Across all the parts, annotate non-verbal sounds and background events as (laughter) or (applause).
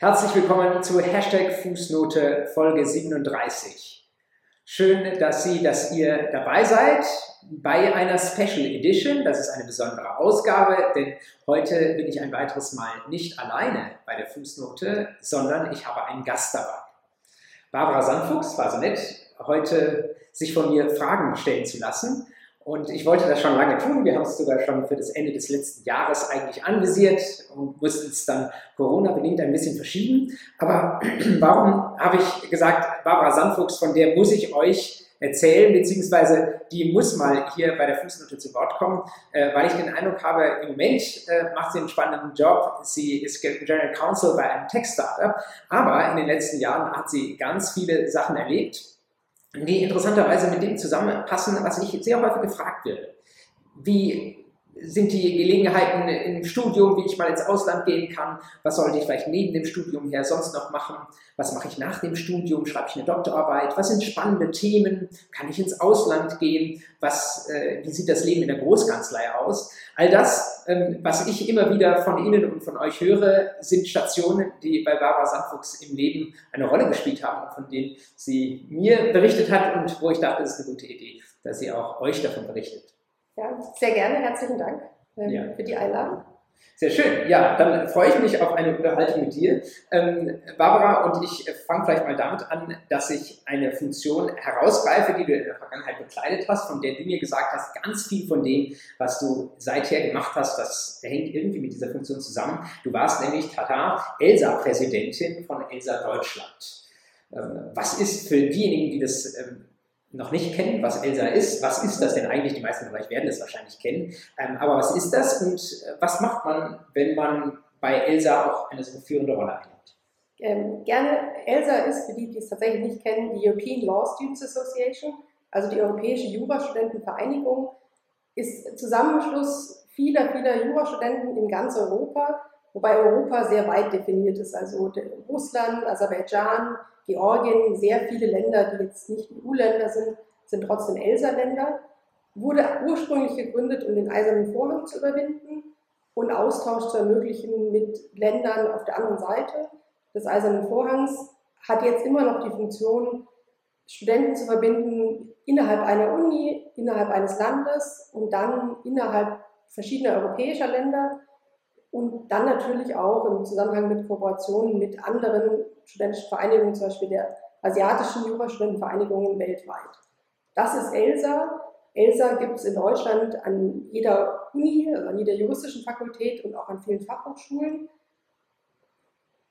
Herzlich willkommen zu Hashtag Fußnote Folge 37. Schön, dass Sie, dass ihr dabei seid bei einer Special Edition. Das ist eine besondere Ausgabe, denn heute bin ich ein weiteres Mal nicht alleine bei der Fußnote, sondern ich habe einen Gast dabei. Barbara Sandfuchs war so nett, heute sich von mir Fragen stellen zu lassen. Und ich wollte das schon lange tun. Wir haben es sogar schon für das Ende des letzten Jahres eigentlich anvisiert und mussten es dann Corona-bedingt ein bisschen verschieben. Aber (clears throat) warum habe ich gesagt, Barbara Sandfuchs, von der muss ich euch erzählen, beziehungsweise die muss mal hier bei der Fußnote zu Wort kommen, äh, weil ich den Eindruck habe, im Moment äh, macht sie einen spannenden Job. Sie ist General Counsel bei einem Tech-Startup, aber in den letzten Jahren hat sie ganz viele Sachen erlebt die interessanterweise mit dem zusammenpassen, was ich sehr häufig gefragt werde. Wie sind die Gelegenheiten im Studium, wie ich mal ins Ausland gehen kann, was sollte ich vielleicht neben dem Studium her sonst noch machen, was mache ich nach dem Studium, schreibe ich eine Doktorarbeit, was sind spannende Themen, kann ich ins Ausland gehen, was, äh, wie sieht das Leben in der Großkanzlei aus. All das, ähm, was ich immer wieder von Ihnen und von euch höre, sind Stationen, die bei Barbara Sandfuchs im Leben eine Rolle gespielt haben, von denen sie mir berichtet hat und wo ich dachte, das ist eine gute Idee, dass sie auch euch davon berichtet. Ja, sehr gerne. Herzlichen Dank äh, ja. für die Einladung. Sehr schön. Ja, dann freue ich mich auf eine Unterhaltung mit dir. Ähm, Barbara, und ich fange vielleicht mal damit an, dass ich eine Funktion herausgreife, die du in der Vergangenheit bekleidet hast, von der du mir gesagt hast, ganz viel von dem, was du seither gemacht hast, das hängt irgendwie mit dieser Funktion zusammen. Du warst nämlich, tata, ELSA-Präsidentin von ELSA Deutschland. Ähm, was ist für diejenigen, die das ähm, noch nicht kennen, was ELSA ist. Was ist das denn eigentlich? Die meisten von euch werden es wahrscheinlich kennen. Ähm, aber was ist das und äh, was macht man, wenn man bei ELSA auch eine so führende Rolle einnimmt? Ähm, gerne. ELSA ist, für die, die es tatsächlich nicht kennen, die European Law Students Association, also die Europäische Jurastudentenvereinigung, ist Zusammenschluss vieler, vieler Jurastudenten in ganz Europa, wobei Europa sehr weit definiert ist. Also Russland, Aserbaidschan, Georgien, sehr viele Länder, die jetzt nicht EU-Länder sind, sind trotzdem ELSA-Länder. Wurde ursprünglich gegründet, um den eisernen Vorhang zu überwinden und Austausch zu ermöglichen mit Ländern auf der anderen Seite des eisernen Vorhangs. Hat jetzt immer noch die Funktion, Studenten zu verbinden innerhalb einer Uni, innerhalb eines Landes und dann innerhalb verschiedener europäischer Länder und dann natürlich auch im Zusammenhang mit Kooperationen mit anderen studentischen Vereinigungen, zum Beispiel der asiatischen Jurastudentenvereinigungen weltweit. Das ist ELSA. ELSA gibt es in Deutschland an jeder Uni, also an jeder juristischen Fakultät und auch an vielen Fachhochschulen.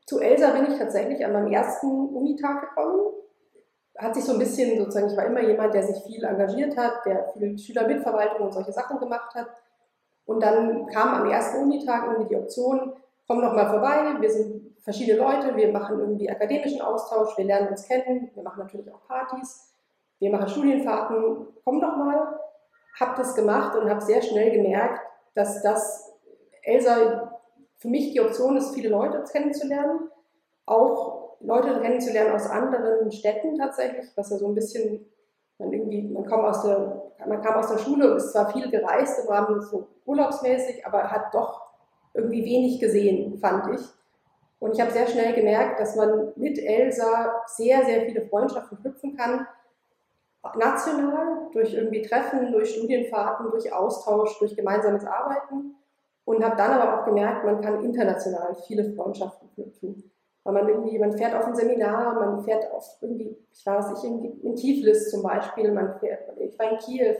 Zu ELSA bin ich tatsächlich an meinem ersten Unitag gekommen. Hat sich so ein bisschen sozusagen, ich war immer jemand, der sich viel engagiert hat, der viel Schülermitverwaltung und solche Sachen gemacht hat und dann kam am ersten Unitag irgendwie die Option, komm doch mal vorbei, wir sind verschiedene Leute, wir machen irgendwie akademischen Austausch, wir lernen uns kennen, wir machen natürlich auch Partys, wir machen Studienfahrten, komm doch mal. Hab das gemacht und habe sehr schnell gemerkt, dass das Elsa für mich die Option ist, viele Leute kennenzulernen, auch Leute kennenzulernen aus anderen Städten tatsächlich, was ja so ein bisschen man irgendwie, man kam aus der, man kam aus der Schule und ist zwar viel gereist im Rahmen so urlaubsmäßig, aber hat doch irgendwie wenig gesehen, fand ich. Und ich habe sehr schnell gemerkt, dass man mit Elsa sehr, sehr viele Freundschaften knüpfen kann. National, durch irgendwie Treffen, durch Studienfahrten, durch Austausch, durch gemeinsames Arbeiten. Und habe dann aber auch gemerkt, man kann international viele Freundschaften knüpfen weil man irgendwie, man fährt auf ein Seminar, man fährt auf irgendwie, ich weiß nicht, in, in Tiflis zum Beispiel, man fährt, ich war in Kiew,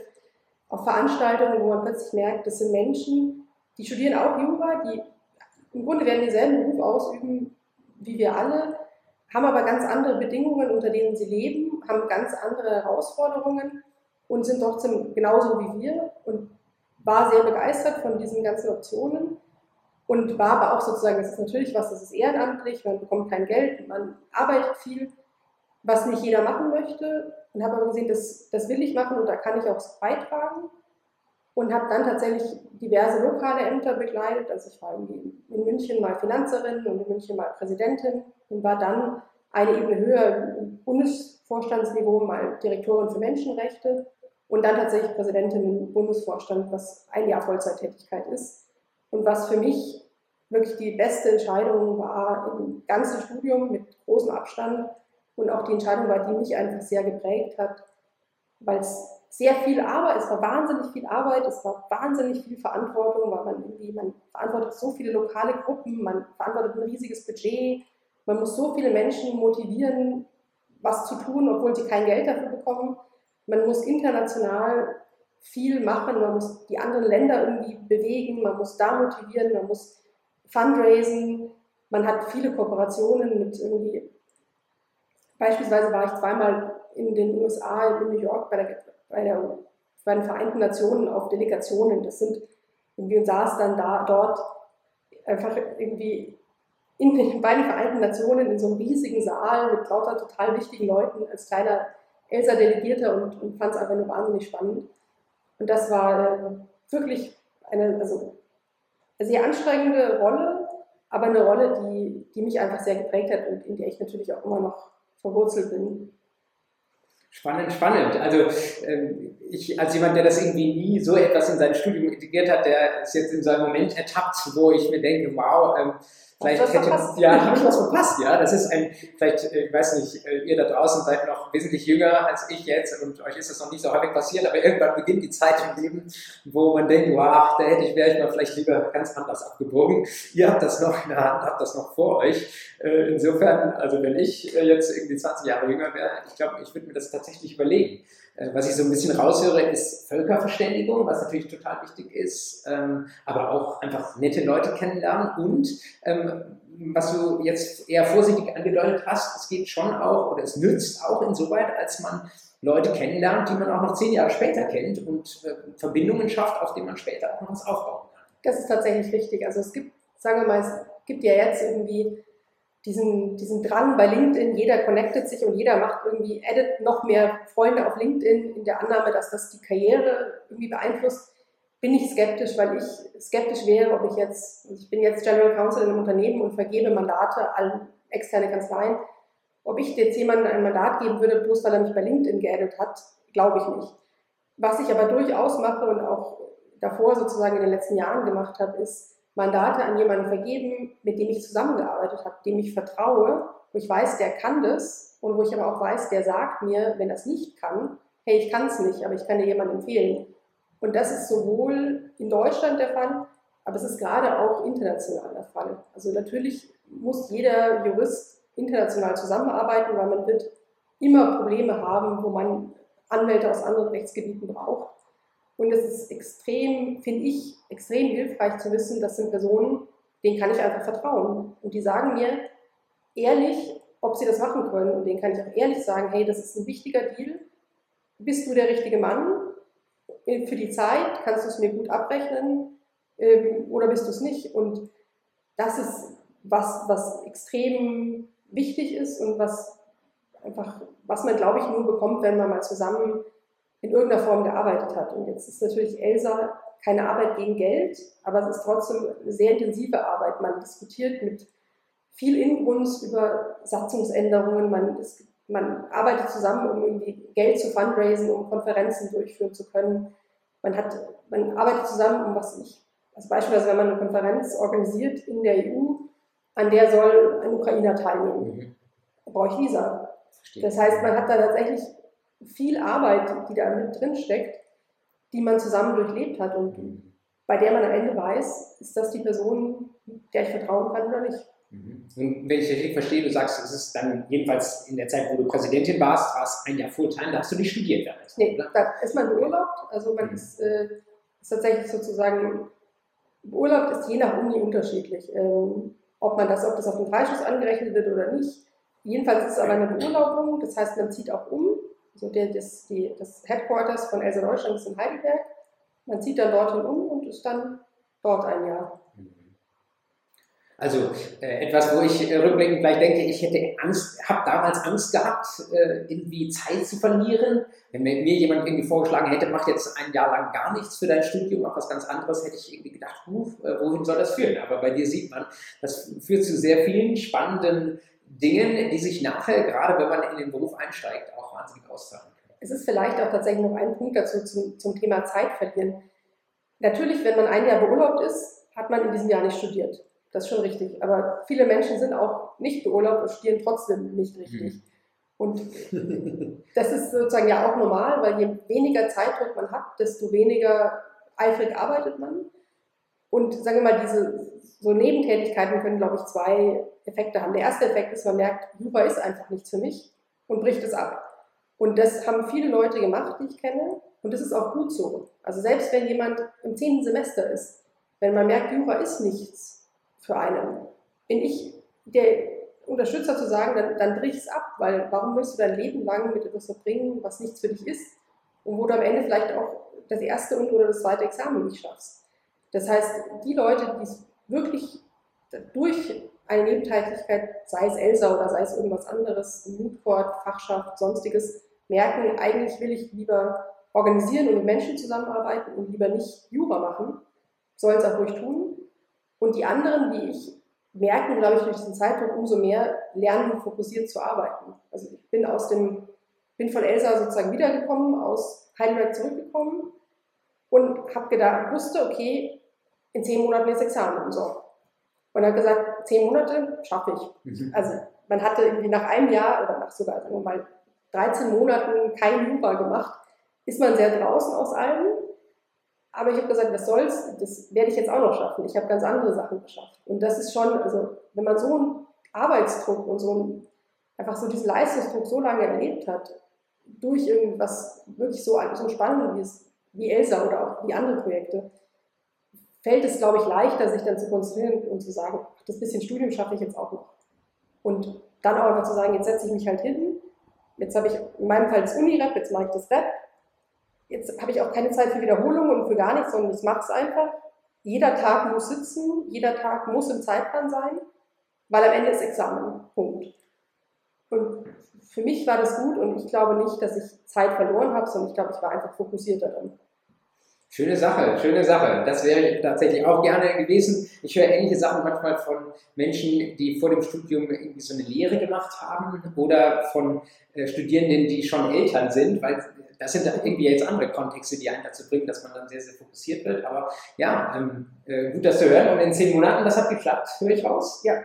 auf Veranstaltungen, wo man plötzlich merkt, das sind Menschen, die studieren auch Jura, die im Grunde werden denselben Beruf ausüben wie wir alle, haben aber ganz andere Bedingungen, unter denen sie leben, haben ganz andere Herausforderungen und sind trotzdem genauso wie wir und war sehr begeistert von diesen ganzen Optionen und war aber auch sozusagen, das ist natürlich was, das ist ehrenamtlich, man bekommt kein Geld, man arbeitet viel, was nicht jeder machen möchte. Und habe aber gesehen, das, das will ich machen und da kann ich auch beitragen. Und habe dann tatsächlich diverse lokale Ämter begleitet, also ich war in, in München mal Finanzerin und in München mal Präsidentin und war dann eine Ebene höher im Bundesvorstandsniveau mal Direktorin für Menschenrechte und dann tatsächlich Präsidentin im Bundesvorstand, was ein Jahr Vollzeittätigkeit ist. Und was für mich wirklich die beste Entscheidung war im ganzen Studium mit großem Abstand und auch die Entscheidung war, die mich einfach sehr geprägt hat, weil es sehr viel Arbeit, es war wahnsinnig viel Arbeit, es war wahnsinnig viel Verantwortung, weil man irgendwie, man verantwortet so viele lokale Gruppen, man verantwortet ein riesiges Budget, man muss so viele Menschen motivieren, was zu tun, obwohl sie kein Geld dafür bekommen. Man muss international viel machen, man muss die anderen Länder irgendwie bewegen, man muss da motivieren, man muss fundraisen, man hat viele Kooperationen mit irgendwie, beispielsweise war ich zweimal in den USA, in New York bei, der, bei, der, bei den Vereinten Nationen auf Delegationen. Das sind, wir saßen dann da, dort einfach irgendwie in den, bei den Vereinten Nationen in so einem riesigen Saal mit lauter total wichtigen Leuten als kleiner Elsa-Delegierter und, und fand es einfach nur wahnsinnig spannend. Und das war äh, wirklich eine also, sehr anstrengende Rolle, aber eine Rolle, die, die mich einfach sehr geprägt hat und in der ich natürlich auch immer noch verwurzelt bin. Spannend, spannend. Also ähm, ich als jemand, der das irgendwie nie so etwas in sein Studium integriert hat, der ist jetzt in so einem Moment ertappt, wo ich mir denke, wow, ähm, Vielleicht hätte, verpasst. ja, habe ich was verpasst, ja. Das ist ein, vielleicht, äh, ich weiß nicht, äh, ihr da draußen seid noch wesentlich jünger als ich jetzt und euch ist das noch nicht so häufig passiert, aber irgendwann beginnt die Zeit im Leben, wo man denkt, wow, da hätte ich, wäre ich mal vielleicht lieber ganz anders abgebogen. Ihr habt das noch in der Hand, habt das noch vor euch. Äh, insofern, also wenn ich jetzt irgendwie 20 Jahre jünger wäre, ich glaube, ich würde mir das tatsächlich überlegen. Was ich so ein bisschen raushöre, ist Völkerverständigung, was natürlich total wichtig ist, ähm, aber auch einfach nette Leute kennenlernen und ähm, was du jetzt eher vorsichtig angedeutet hast, es geht schon auch oder es nützt auch insoweit, als man Leute kennenlernt, die man auch noch zehn Jahre später kennt und äh, Verbindungen schafft, auf denen man später auch noch was aufbauen kann. Das ist tatsächlich richtig. Also es gibt, sagen wir mal, es gibt ja jetzt irgendwie diesen, diesen Drang bei LinkedIn, jeder connectet sich und jeder macht irgendwie, edit noch mehr Freunde auf LinkedIn in der Annahme, dass das die Karriere irgendwie beeinflusst, bin ich skeptisch, weil ich skeptisch wäre, ob ich jetzt, ich bin jetzt General Counsel in einem Unternehmen und vergebe Mandate an externe Kanzleien, ob ich jetzt jemandem ein Mandat geben würde, bloß weil er mich bei LinkedIn geedit hat, glaube ich nicht. Was ich aber durchaus mache und auch davor sozusagen in den letzten Jahren gemacht habe, ist, Mandate an jemanden vergeben, mit dem ich zusammengearbeitet habe, dem ich vertraue, wo ich weiß, der kann das und wo ich aber auch weiß, der sagt mir, wenn es nicht kann, hey, ich kann es nicht, aber ich kann dir jemanden empfehlen. Und das ist sowohl in Deutschland der Fall, aber es ist gerade auch international der Fall. Also natürlich muss jeder Jurist international zusammenarbeiten, weil man wird immer Probleme haben, wo man Anwälte aus anderen Rechtsgebieten braucht. Und es ist extrem, finde ich, extrem hilfreich zu wissen, das sind Personen, denen kann ich einfach vertrauen. Und die sagen mir ehrlich, ob sie das machen können. Und denen kann ich auch ehrlich sagen, hey, das ist ein wichtiger Deal. Bist du der richtige Mann für die Zeit? Kannst du es mir gut abrechnen? Ähm, oder bist du es nicht? Und das ist was, was extrem wichtig ist und was einfach, was man, glaube ich, nur bekommt, wenn man mal zusammen in irgendeiner Form gearbeitet hat. Und jetzt ist natürlich Elsa keine Arbeit gegen Geld, aber es ist trotzdem eine sehr intensive Arbeit. Man diskutiert mit viel Inbrunst über Satzungsänderungen, man, man arbeitet zusammen, um irgendwie Geld zu fundraisen, um Konferenzen durchführen zu können. Man, hat, man arbeitet zusammen, um was nicht. Also beispielsweise, wenn man eine Konferenz organisiert in der EU, an der soll ein Ukrainer teilnehmen. Mhm. Brauche ich Visa. Verstehe. Das heißt, man hat da tatsächlich viel Arbeit, die da mit drin steckt, die man zusammen durchlebt hat und bei der man am Ende weiß, ist das die Person, der ich vertrauen kann oder nicht. Mhm. Und wenn ich richtig verstehe, du sagst, es ist dann jedenfalls in der Zeit, wo du Präsidentin warst, war es ein Jahr Fulltime, da hast du nicht studiert damals. Nee, oder? da ist man beurlaubt. Also man mhm. ist, äh, ist, tatsächlich sozusagen, beurlaubt ist je nach Uni unterschiedlich. Ähm, ob man das, ob das auf den Freischuss angerechnet wird oder nicht. Jedenfalls ist es aber eine Beurlaubung, das heißt, man zieht auch um so der, das, die, das Headquarters von Elsa Deutschland ist in Heidelberg. Man zieht dann dorthin um und ist dann dort ein Jahr. Also äh, etwas, wo ich äh, rückblickend gleich denke, ich hätte Angst, habe damals Angst gehabt, äh, irgendwie Zeit zu verlieren. Wenn mir, mir, jemand irgendwie vorgeschlagen hätte, mach jetzt ein Jahr lang gar nichts für dein Studium, mach was ganz anderes, hätte ich irgendwie gedacht, uh, wohin soll das führen? Aber bei dir sieht man, das führt zu sehr vielen spannenden Dingen, die sich nachher, gerade wenn man in den Beruf einsteigt, auch wahnsinnig auszahlen können. Es ist vielleicht auch tatsächlich noch ein Punkt dazu zum, zum Thema Zeit verlieren. Natürlich, wenn man ein Jahr beurlaubt ist, hat man in diesem Jahr nicht studiert. Das ist schon richtig. Aber viele Menschen sind auch nicht beurlaubt und studieren trotzdem nicht richtig. Mhm. Und das ist sozusagen ja auch normal, weil je weniger Zeitdruck man hat, desto weniger eifrig arbeitet man. Und sagen wir mal, diese so Nebentätigkeiten können, glaube ich, zwei Effekte haben. Der erste Effekt ist, man merkt, Jura ist einfach nichts für mich und bricht es ab. Und das haben viele Leute gemacht, die ich kenne. Und das ist auch gut so. Also selbst wenn jemand im zehnten Semester ist, wenn man merkt, Jura ist nichts für einen, bin ich der Unterstützer zu sagen, dann, dann brich es ab, weil warum willst du dein Leben lang mit etwas verbringen, was nichts für dich ist und wo du am Ende vielleicht auch das erste und oder das zweite Examen nicht schaffst. Das heißt, die Leute, die es wirklich durch eine Nebentätigkeit, sei es Elsa oder sei es irgendwas anderes, Moodcourt, Fachschaft, sonstiges, merken, eigentlich will ich lieber organisieren und mit Menschen zusammenarbeiten und lieber nicht Jura machen, sollen es auch ruhig tun. Und die anderen, die ich merken, glaube ich, durch diesen Zeitdruck umso mehr lernen, fokussiert zu arbeiten. Also ich bin aus dem, bin von Elsa sozusagen wiedergekommen, aus Heidelberg zurückgekommen und habe gedacht, wusste, okay, in zehn Monaten ist Examen und so. Und habe gesagt, zehn Monate schaffe ich. Mhm. Also man hatte irgendwie nach einem Jahr oder nach sogar sagen wir mal 13 Monaten kein Jura gemacht, ist man sehr draußen aus allem. Aber ich habe gesagt, was soll's, das werde ich jetzt auch noch schaffen. Ich habe ganz andere Sachen geschafft. Und das ist schon, also wenn man so einen Arbeitsdruck und so einen, einfach so diesen Leistungsdruck so lange erlebt hat, durch irgendwas wirklich so, so spannend wie, es, wie Elsa oder auch wie andere Projekte, fällt es, glaube ich, leichter, sich dann zu konzentrieren und zu sagen, das bisschen Studium schaffe ich jetzt auch noch. Und dann auch einfach zu sagen, jetzt setze ich mich halt hin, jetzt habe ich in meinem Fall das Uni-Rap, jetzt mache ich das Rap, jetzt habe ich auch keine Zeit für Wiederholungen und für gar nichts, sondern ich mache es einfach. Jeder Tag muss sitzen, jeder Tag muss im Zeitplan sein, weil am Ende ist Examen. Punkt. Und für mich war das gut und ich glaube nicht, dass ich Zeit verloren habe, sondern ich glaube, ich war einfach fokussierter dann. Schöne Sache, schöne Sache. Das wäre ich tatsächlich auch gerne gewesen. Ich höre ähnliche Sachen manchmal von Menschen, die vor dem Studium irgendwie so eine Lehre gemacht haben oder von äh, Studierenden, die schon Eltern sind, weil das sind irgendwie jetzt andere Kontexte, die einen dazu bringen, dass man dann sehr, sehr fokussiert wird. Aber ja, ähm, äh, gut, das zu hören. Und in zehn Monaten, das hat geklappt, höre ich raus. Ja.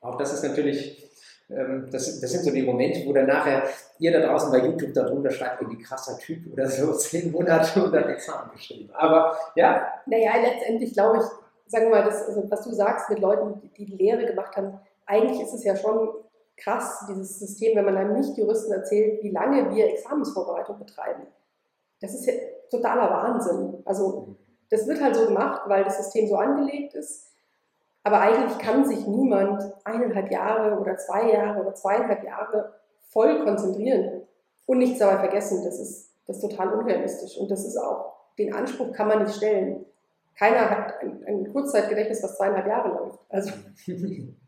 Auch das ist natürlich das, das, sind so die Momente, wo dann nachher ihr da draußen bei YouTube darunter schreibt, wie krasser Typ oder so, (laughs) zehn Monate und dann Examen geschrieben. Aber ja. Naja, letztendlich glaube ich, sagen wir mal, das, also, was du sagst mit Leuten, die die Lehre gemacht haben, eigentlich ist es ja schon krass, dieses System, wenn man einem Nicht-Juristen erzählt, wie lange wir Examensvorbereitung betreiben. Das ist ja totaler Wahnsinn. Also das wird halt so gemacht, weil das System so angelegt ist. Aber eigentlich kann sich niemand eineinhalb Jahre oder zwei Jahre oder zweieinhalb Jahre voll konzentrieren und nichts dabei vergessen. Das ist, das ist total unrealistisch. Und das ist auch, den Anspruch kann man nicht stellen. Keiner hat ein, ein Kurzzeitgedächtnis, was zweieinhalb Jahre läuft. Also (laughs)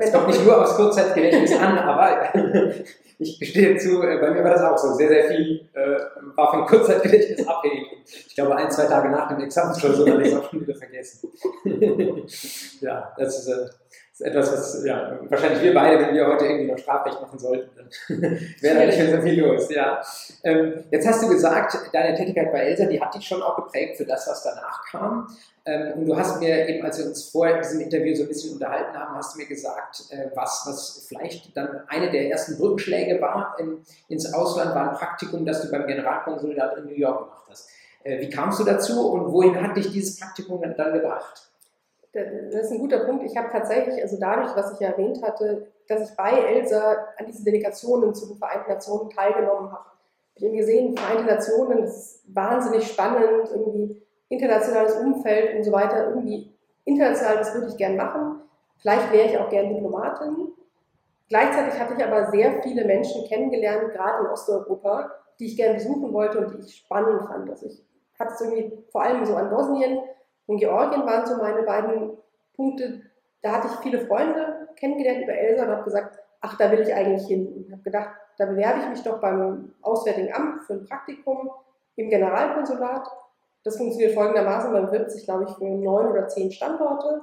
Es kommt nicht nur aus Kurzzeitgedächtnis an, (laughs) aber (laughs) ich gestehe zu, äh, bei mir war das auch so. Sehr, sehr viel äh, war von Kurzzeitgedächtnis (laughs) abhängig. Ich glaube, ein, zwei Tage nach dem Examen schon so, ich es auch schon wieder vergessen. ja, das ist, äh, ist, etwas, was ja, wahrscheinlich wir beide, wenn wir heute irgendwie noch Strafrecht machen sollten, dann (laughs) wäre da nicht so viel los. Ja. Ähm, jetzt hast du gesagt, deine Tätigkeit bei Elsa, die hat dich schon auch geprägt für das, was danach kam. Ähm, und du hast mir eben, als wir uns vor diesem Interview so ein bisschen unterhalten haben, hast du mir gesagt, äh, was, was vielleicht dann eine der ersten Brückenschläge war in, ins Ausland, war ein Praktikum, das du beim Generalkonsulat in New York gemacht hast. Äh, wie kamst du dazu und wohin hat dich dieses Praktikum dann gebracht? Das ist ein guter Punkt. Ich habe tatsächlich, also dadurch, was ich ja erwähnt hatte, dass ich bei ELSA an diesen Delegationen zu den Vereinten Nationen teilgenommen habe. Ich habe gesehen, Vereinte Nationen, das ist wahnsinnig spannend, irgendwie internationales Umfeld und so weiter, irgendwie international, das würde ich gern machen. Vielleicht wäre ich auch gern Diplomatin. Gleichzeitig hatte ich aber sehr viele Menschen kennengelernt, gerade in Osteuropa, die ich gern besuchen wollte und die ich spannend fand. Also ich hatte es irgendwie vor allem so an Bosnien und Georgien waren so meine beiden Punkte. Da hatte ich viele Freunde kennengelernt über Elsa und habe gesagt, ach, da will ich eigentlich hin. Ich habe gedacht, da bewerbe ich mich doch beim Auswärtigen Amt für ein Praktikum im Generalkonsulat das funktioniert folgendermaßen, man bewirbt sich, glaube ich, für neun oder zehn Standorte,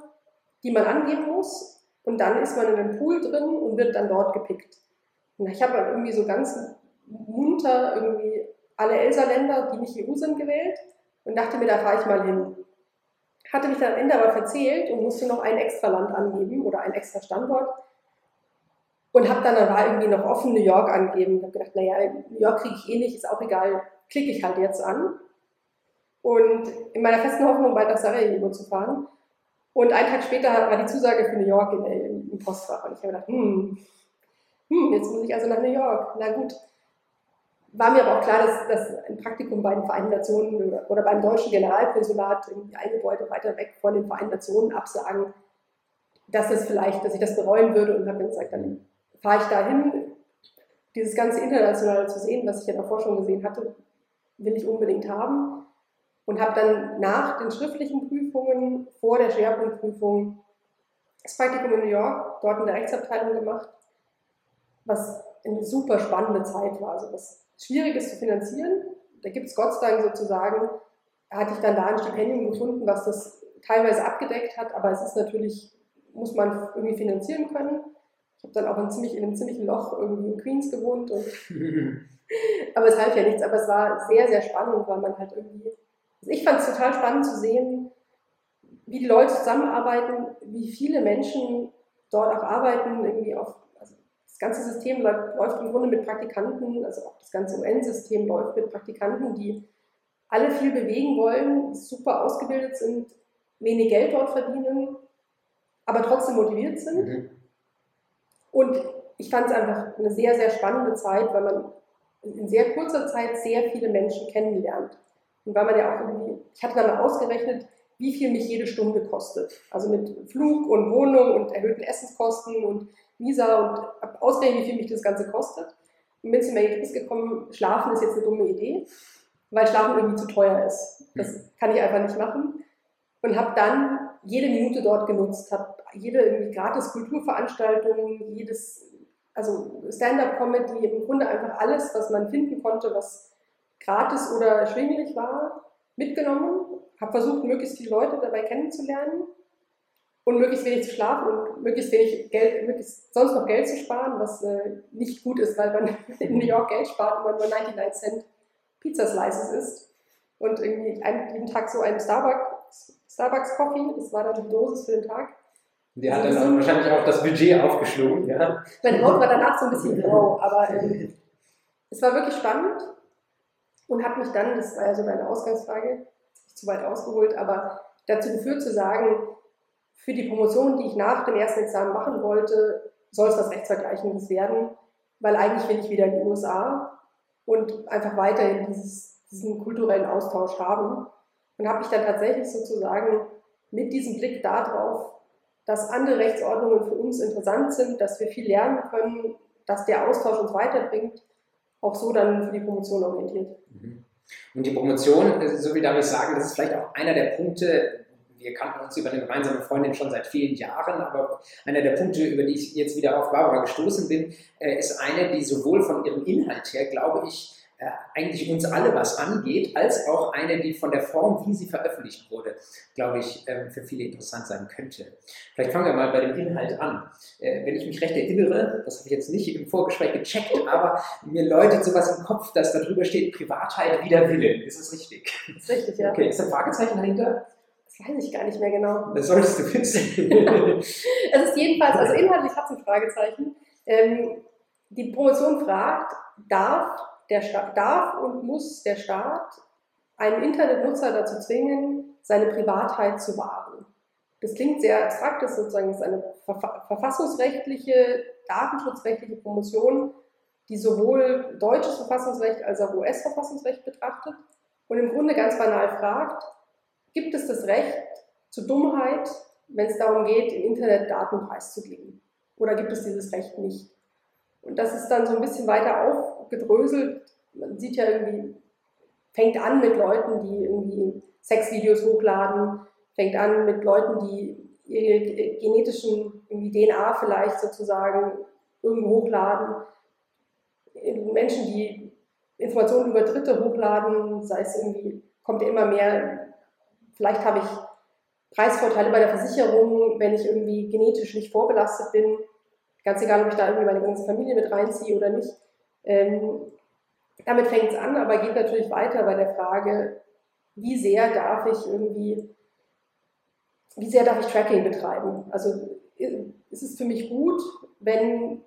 die man angeben muss und dann ist man in einem Pool drin und wird dann dort gepickt. Und ich habe halt irgendwie so ganz munter irgendwie alle Elsa-Länder, die nicht EU sind, gewählt und dachte mir, da fahre ich mal hin. Hatte mich dann am Ende aber verzählt und musste noch ein extra Land angeben oder ein extra Standort. Und habe dann, dann war irgendwie noch offen New York angeben. Ich habe gedacht, naja, New York kriege ich eh nicht, ist auch egal, klicke ich halt jetzt an. Und in meiner festen Hoffnung, bald nach Sarajevo zu fahren. Und einen Tag später war die Zusage für New York in, in, im Postfach. Und ich habe gedacht, hm, hm, jetzt muss ich also nach New York. Na gut. War mir aber auch klar, dass, dass ein Praktikum bei den Vereinten Nationen oder, beim deutschen Generalkonsulat, irgendwie ein Gebäude weiter weg von den Vereinten Nationen absagen, dass das vielleicht, dass ich das bereuen würde und habe dann gesagt, dann fahre ich dahin, dieses ganze Internationale zu sehen, was ich ja davor schon gesehen hatte, will ich unbedingt haben. Und habe dann nach den schriftlichen Prüfungen, vor der Schwerpunktprüfung, das Praktikum in New York, dort in der Rechtsabteilung gemacht, was eine super spannende Zeit war. Also was schwierig ist zu finanzieren. Da gibt es Gott sei Dank sozusagen, hatte ich dann da ein Stipendium gefunden, was das teilweise abgedeckt hat, aber es ist natürlich, muss man irgendwie finanzieren können. Ich habe dann auch in, ziemlich, in einem ziemlichen Loch irgendwie in Queens gewohnt. Und (laughs) aber es half ja nichts. Aber es war sehr, sehr spannend, weil man halt irgendwie. Also ich fand es total spannend zu sehen, wie die Leute zusammenarbeiten, wie viele Menschen dort auch arbeiten, irgendwie auf das ganze System läuft im Grunde mit Praktikanten, also auch das ganze UN-System läuft mit Praktikanten, die alle viel bewegen wollen, super ausgebildet sind, wenig Geld dort verdienen, aber trotzdem motiviert sind. Mhm. Und ich fand es einfach eine sehr, sehr spannende Zeit, weil man in sehr kurzer Zeit sehr viele Menschen kennenlernt. Und weil man ja auch irgendwie, ich hatte dann ausgerechnet, wie viel mich jede Stunde kostet. Also mit Flug und Wohnung und erhöhten Essenskosten und Visa und habe ausgerechnet, wie viel mich das Ganze kostet. Und bin zum Ergebnis gekommen, Schlafen ist jetzt eine dumme Idee, weil Schlafen irgendwie zu teuer ist. Das hm. kann ich einfach nicht machen. Und habe dann jede Minute dort genutzt, habe jede irgendwie gratis Kulturveranstaltung, jedes, also Stand-up-Comedy, im Grunde einfach alles, was man finden konnte, was gratis oder erschwinglich war, mitgenommen, habe versucht, möglichst viele Leute dabei kennenzulernen und möglichst wenig zu schlafen und möglichst wenig Geld, möglichst sonst noch Geld zu sparen, was äh, nicht gut ist, weil man (laughs) in New York Geld spart und man nur 99 Cent Pizza Slices isst und irgendwie einen, jeden Tag so einen Starbucks, Starbucks Coffee, das war dann die Dosis für den Tag. Der hat dann auch wahrscheinlich auch das Budget aufgeschlagen, ja. Meine Haut war danach so ein bisschen grau, aber ähm, es war wirklich spannend und hat mich dann, das war ja so meine Ausgangsfrage, nicht zu weit ausgeholt, aber dazu geführt zu sagen, für die Promotion, die ich nach dem ersten Examen machen wollte, soll es was Rechtsvergleichendes werden, weil eigentlich will ich wieder in die USA und einfach weiterhin dieses, diesen kulturellen Austausch haben. Und habe mich dann tatsächlich sozusagen mit diesem Blick darauf, dass andere Rechtsordnungen für uns interessant sind, dass wir viel lernen können, dass der Austausch uns weiterbringt, auch so dann für die Promotion orientiert. Mhm. Und die Promotion, so wie darf ich sagen, das ist vielleicht auch einer der Punkte, wir kannten uns über eine gemeinsame Freundin schon seit vielen Jahren, aber einer der Punkte, über die ich jetzt wieder auf Barbara gestoßen bin, äh, ist eine, die sowohl von ihrem Inhalt her, glaube ich, äh, eigentlich uns alle was angeht, als auch eine, die von der Form, wie sie veröffentlicht wurde, glaube ich, ähm, für viele interessant sein könnte. Vielleicht fangen wir mal bei dem Inhalt an. Äh, wenn ich mich recht erinnere, das habe ich jetzt nicht im Vorgespräch gecheckt, aber mir läutet sowas im Kopf, dass da drüber steht, Privatheit wider Willen. Ist das richtig? Das ist richtig, ja. Okay, ist ein Fragezeichen dahinter? Das weiß ich gar nicht mehr genau. Das solltest du wissen. (laughs) es ist jedenfalls, also inhaltlich hat es ein Fragezeichen. Ähm, die Promotion fragt, darf, der Staat, darf und muss der Staat einen Internetnutzer dazu zwingen, seine Privatheit zu wahren? Das klingt sehr abstrakt, das ist sozusagen das ist eine verfassungsrechtliche, datenschutzrechtliche Promotion, die sowohl deutsches Verfassungsrecht als auch US-Verfassungsrecht betrachtet und im Grunde ganz banal fragt, gibt es das Recht zur Dummheit, wenn es darum geht, im Internet Daten preiszugeben? Oder gibt es dieses Recht nicht? Und das ist dann so ein bisschen weiter aufgedröselt. Man sieht ja irgendwie, fängt an mit Leuten, die irgendwie Sexvideos hochladen, fängt an mit Leuten, die ihre genetischen irgendwie DNA vielleicht sozusagen irgendwo hochladen. Menschen, die Informationen über Dritte hochladen, sei es irgendwie, kommt immer mehr Vielleicht habe ich Preisvorteile bei der Versicherung, wenn ich irgendwie genetisch nicht vorbelastet bin. Ganz egal, ob ich da irgendwie meine ganze Familie mit reinziehe oder nicht. Ähm, damit fängt es an, aber geht natürlich weiter bei der Frage, wie sehr darf ich irgendwie wie sehr darf ich Tracking betreiben? Also ist es für mich gut, wenn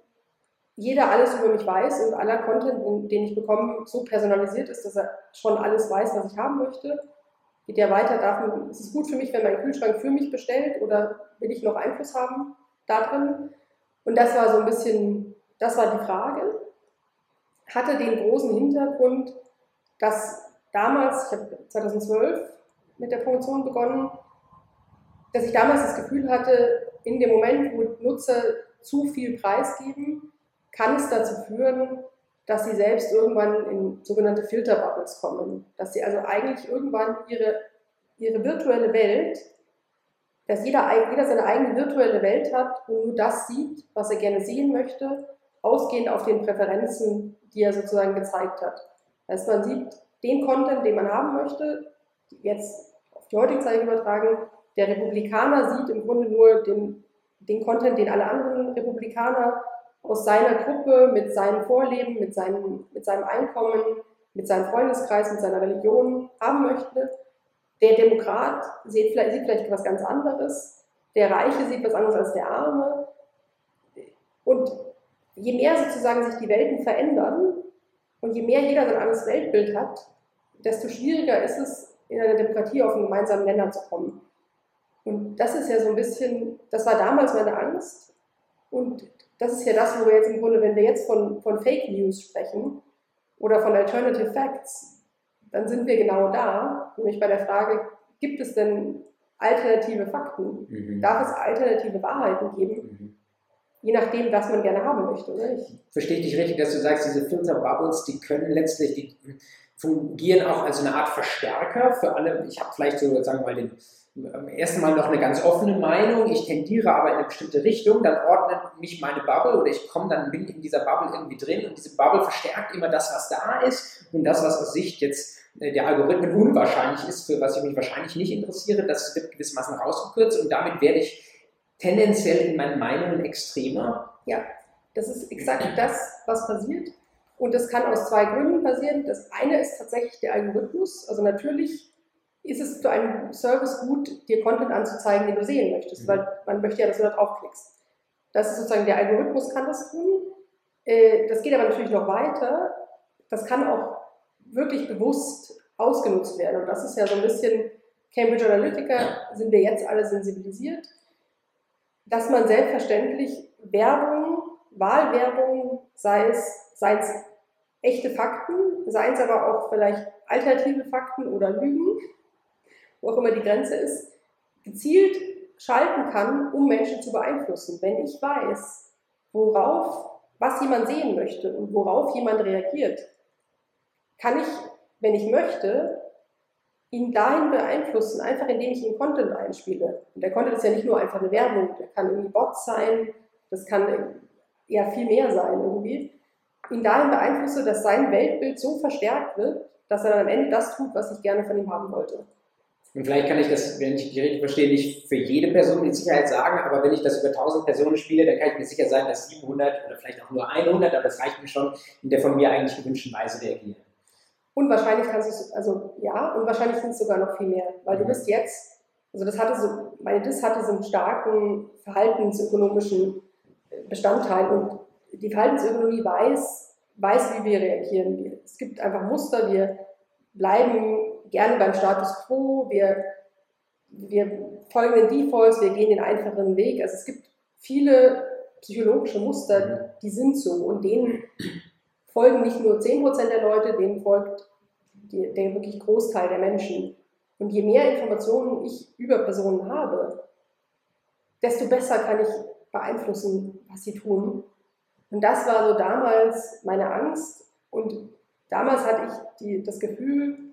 jeder alles über mich weiß und aller Content, den ich bekomme, so personalisiert ist, dass er schon alles weiß, was ich haben möchte? Geht ja weiter, darf, ist es gut für mich, wenn mein Kühlschrank für mich bestellt oder will ich noch Einfluss haben da drin? Und das war so ein bisschen, das war die Frage. Hatte den großen Hintergrund, dass damals, ich habe 2012 mit der Promotion begonnen, dass ich damals das Gefühl hatte, in dem Moment, wo Nutzer zu viel preisgeben, kann es dazu führen, dass sie selbst irgendwann in sogenannte Filterbubbles kommen. Dass sie also eigentlich irgendwann ihre, ihre virtuelle Welt, dass jeder, jeder seine eigene virtuelle Welt hat und nur das sieht, was er gerne sehen möchte, ausgehend auf den Präferenzen, die er sozusagen gezeigt hat. Das heißt, man sieht den Content, den man haben möchte, jetzt auf die heutige Zeit übertragen, der Republikaner sieht im Grunde nur den, den Content, den alle anderen Republikaner aus seiner Gruppe, mit seinen Vorleben, mit seinem, mit seinem Einkommen, mit seinem Freundeskreis, mit seiner Religion haben möchte. Der Demokrat sieht vielleicht, sieht vielleicht was ganz anderes. Der Reiche sieht was anderes als der Arme. Und je mehr sozusagen sich die Welten verändern und je mehr jeder sein anderes Weltbild hat, desto schwieriger ist es, in einer Demokratie auf einen gemeinsamen Nenner zu kommen. Und das ist ja so ein bisschen, das war damals meine Angst. Und das ist ja das, wo wir jetzt im Grunde, wenn wir jetzt von, von Fake News sprechen oder von Alternative Facts, dann sind wir genau da, nämlich bei der Frage, gibt es denn alternative Fakten? Mhm. Darf es alternative Wahrheiten geben? Mhm. Je nachdem, was man gerne haben möchte, oder nicht? Verstehe ich dich richtig, dass du sagst, diese Filter-Bubbles, die können letztlich, die fungieren auch als eine Art Verstärker für alle. Ich habe vielleicht so, sagen wir mal, den ersten Mal noch eine ganz offene Meinung, ich tendiere aber in eine bestimmte Richtung, dann ordnet mich meine Bubble oder ich komme dann, bin in dieser Bubble irgendwie drin und diese Bubble verstärkt immer das, was da ist und das, was aus Sicht jetzt äh, der Algorithmen unwahrscheinlich ist, für was ich mich wahrscheinlich nicht interessiere, das wird gewissermaßen rausgekürzt und damit werde ich tendenziell in meinen Meinungen extremer. Ja, das ist exakt das, was passiert. Und das kann aus zwei Gründen passieren. Das eine ist tatsächlich der Algorithmus. Also natürlich ist es für einen Service gut, dir Content anzuzeigen, den du sehen möchtest, mhm. weil man möchte ja, dass du da draufklickst. Das ist sozusagen, der Algorithmus kann das tun. Äh, das geht aber natürlich noch weiter. Das kann auch wirklich bewusst ausgenutzt werden. Und das ist ja so ein bisschen, Cambridge Analytica sind wir jetzt alle sensibilisiert, dass man selbstverständlich Werbung, Wahlwerbung, sei es, sei es echte Fakten, sei es aber auch vielleicht alternative Fakten oder Lügen, wo auch immer die Grenze ist, gezielt schalten kann, um Menschen zu beeinflussen. Wenn ich weiß, worauf, was jemand sehen möchte und worauf jemand reagiert, kann ich, wenn ich möchte, ihn dahin beeinflussen, einfach indem ich ihn Content einspiele. Und der Content ist ja nicht nur einfach eine Werbung, der kann irgendwie Bots sein, das kann ja viel mehr sein irgendwie. Ihn dahin beeinflusse, dass sein Weltbild so verstärkt wird, dass er dann am Ende das tut, was ich gerne von ihm haben wollte. Und vielleicht kann ich das, wenn ich die richtig verstehe, nicht für jede Person mit Sicherheit sagen, aber wenn ich das über 1000 Personen spiele, dann kann ich mir sicher sein, dass 700 oder vielleicht auch nur 100, aber das reicht mir schon, in der von mir eigentlich gewünschten Weise reagieren. Und wahrscheinlich kannst du es, also ja, und wahrscheinlich sind es sogar noch viel mehr, weil mhm. du bist jetzt, also das hatte so, meine DIS hatte so einen starken verhaltensökonomischen Bestandteil und die Verhaltensökonomie weiß, weiß, wie wir reagieren. Es gibt einfach Muster, wir bleiben gerne beim Status quo, wir, wir folgen den Defaults, wir gehen den einfachen Weg. Also es gibt viele psychologische Muster, die sind so und denen folgen nicht nur 10% der Leute, denen folgt die, der wirklich Großteil der Menschen. Und je mehr Informationen ich über Personen habe, desto besser kann ich beeinflussen, was sie tun. Und das war so damals meine Angst. Und damals hatte ich die, das Gefühl,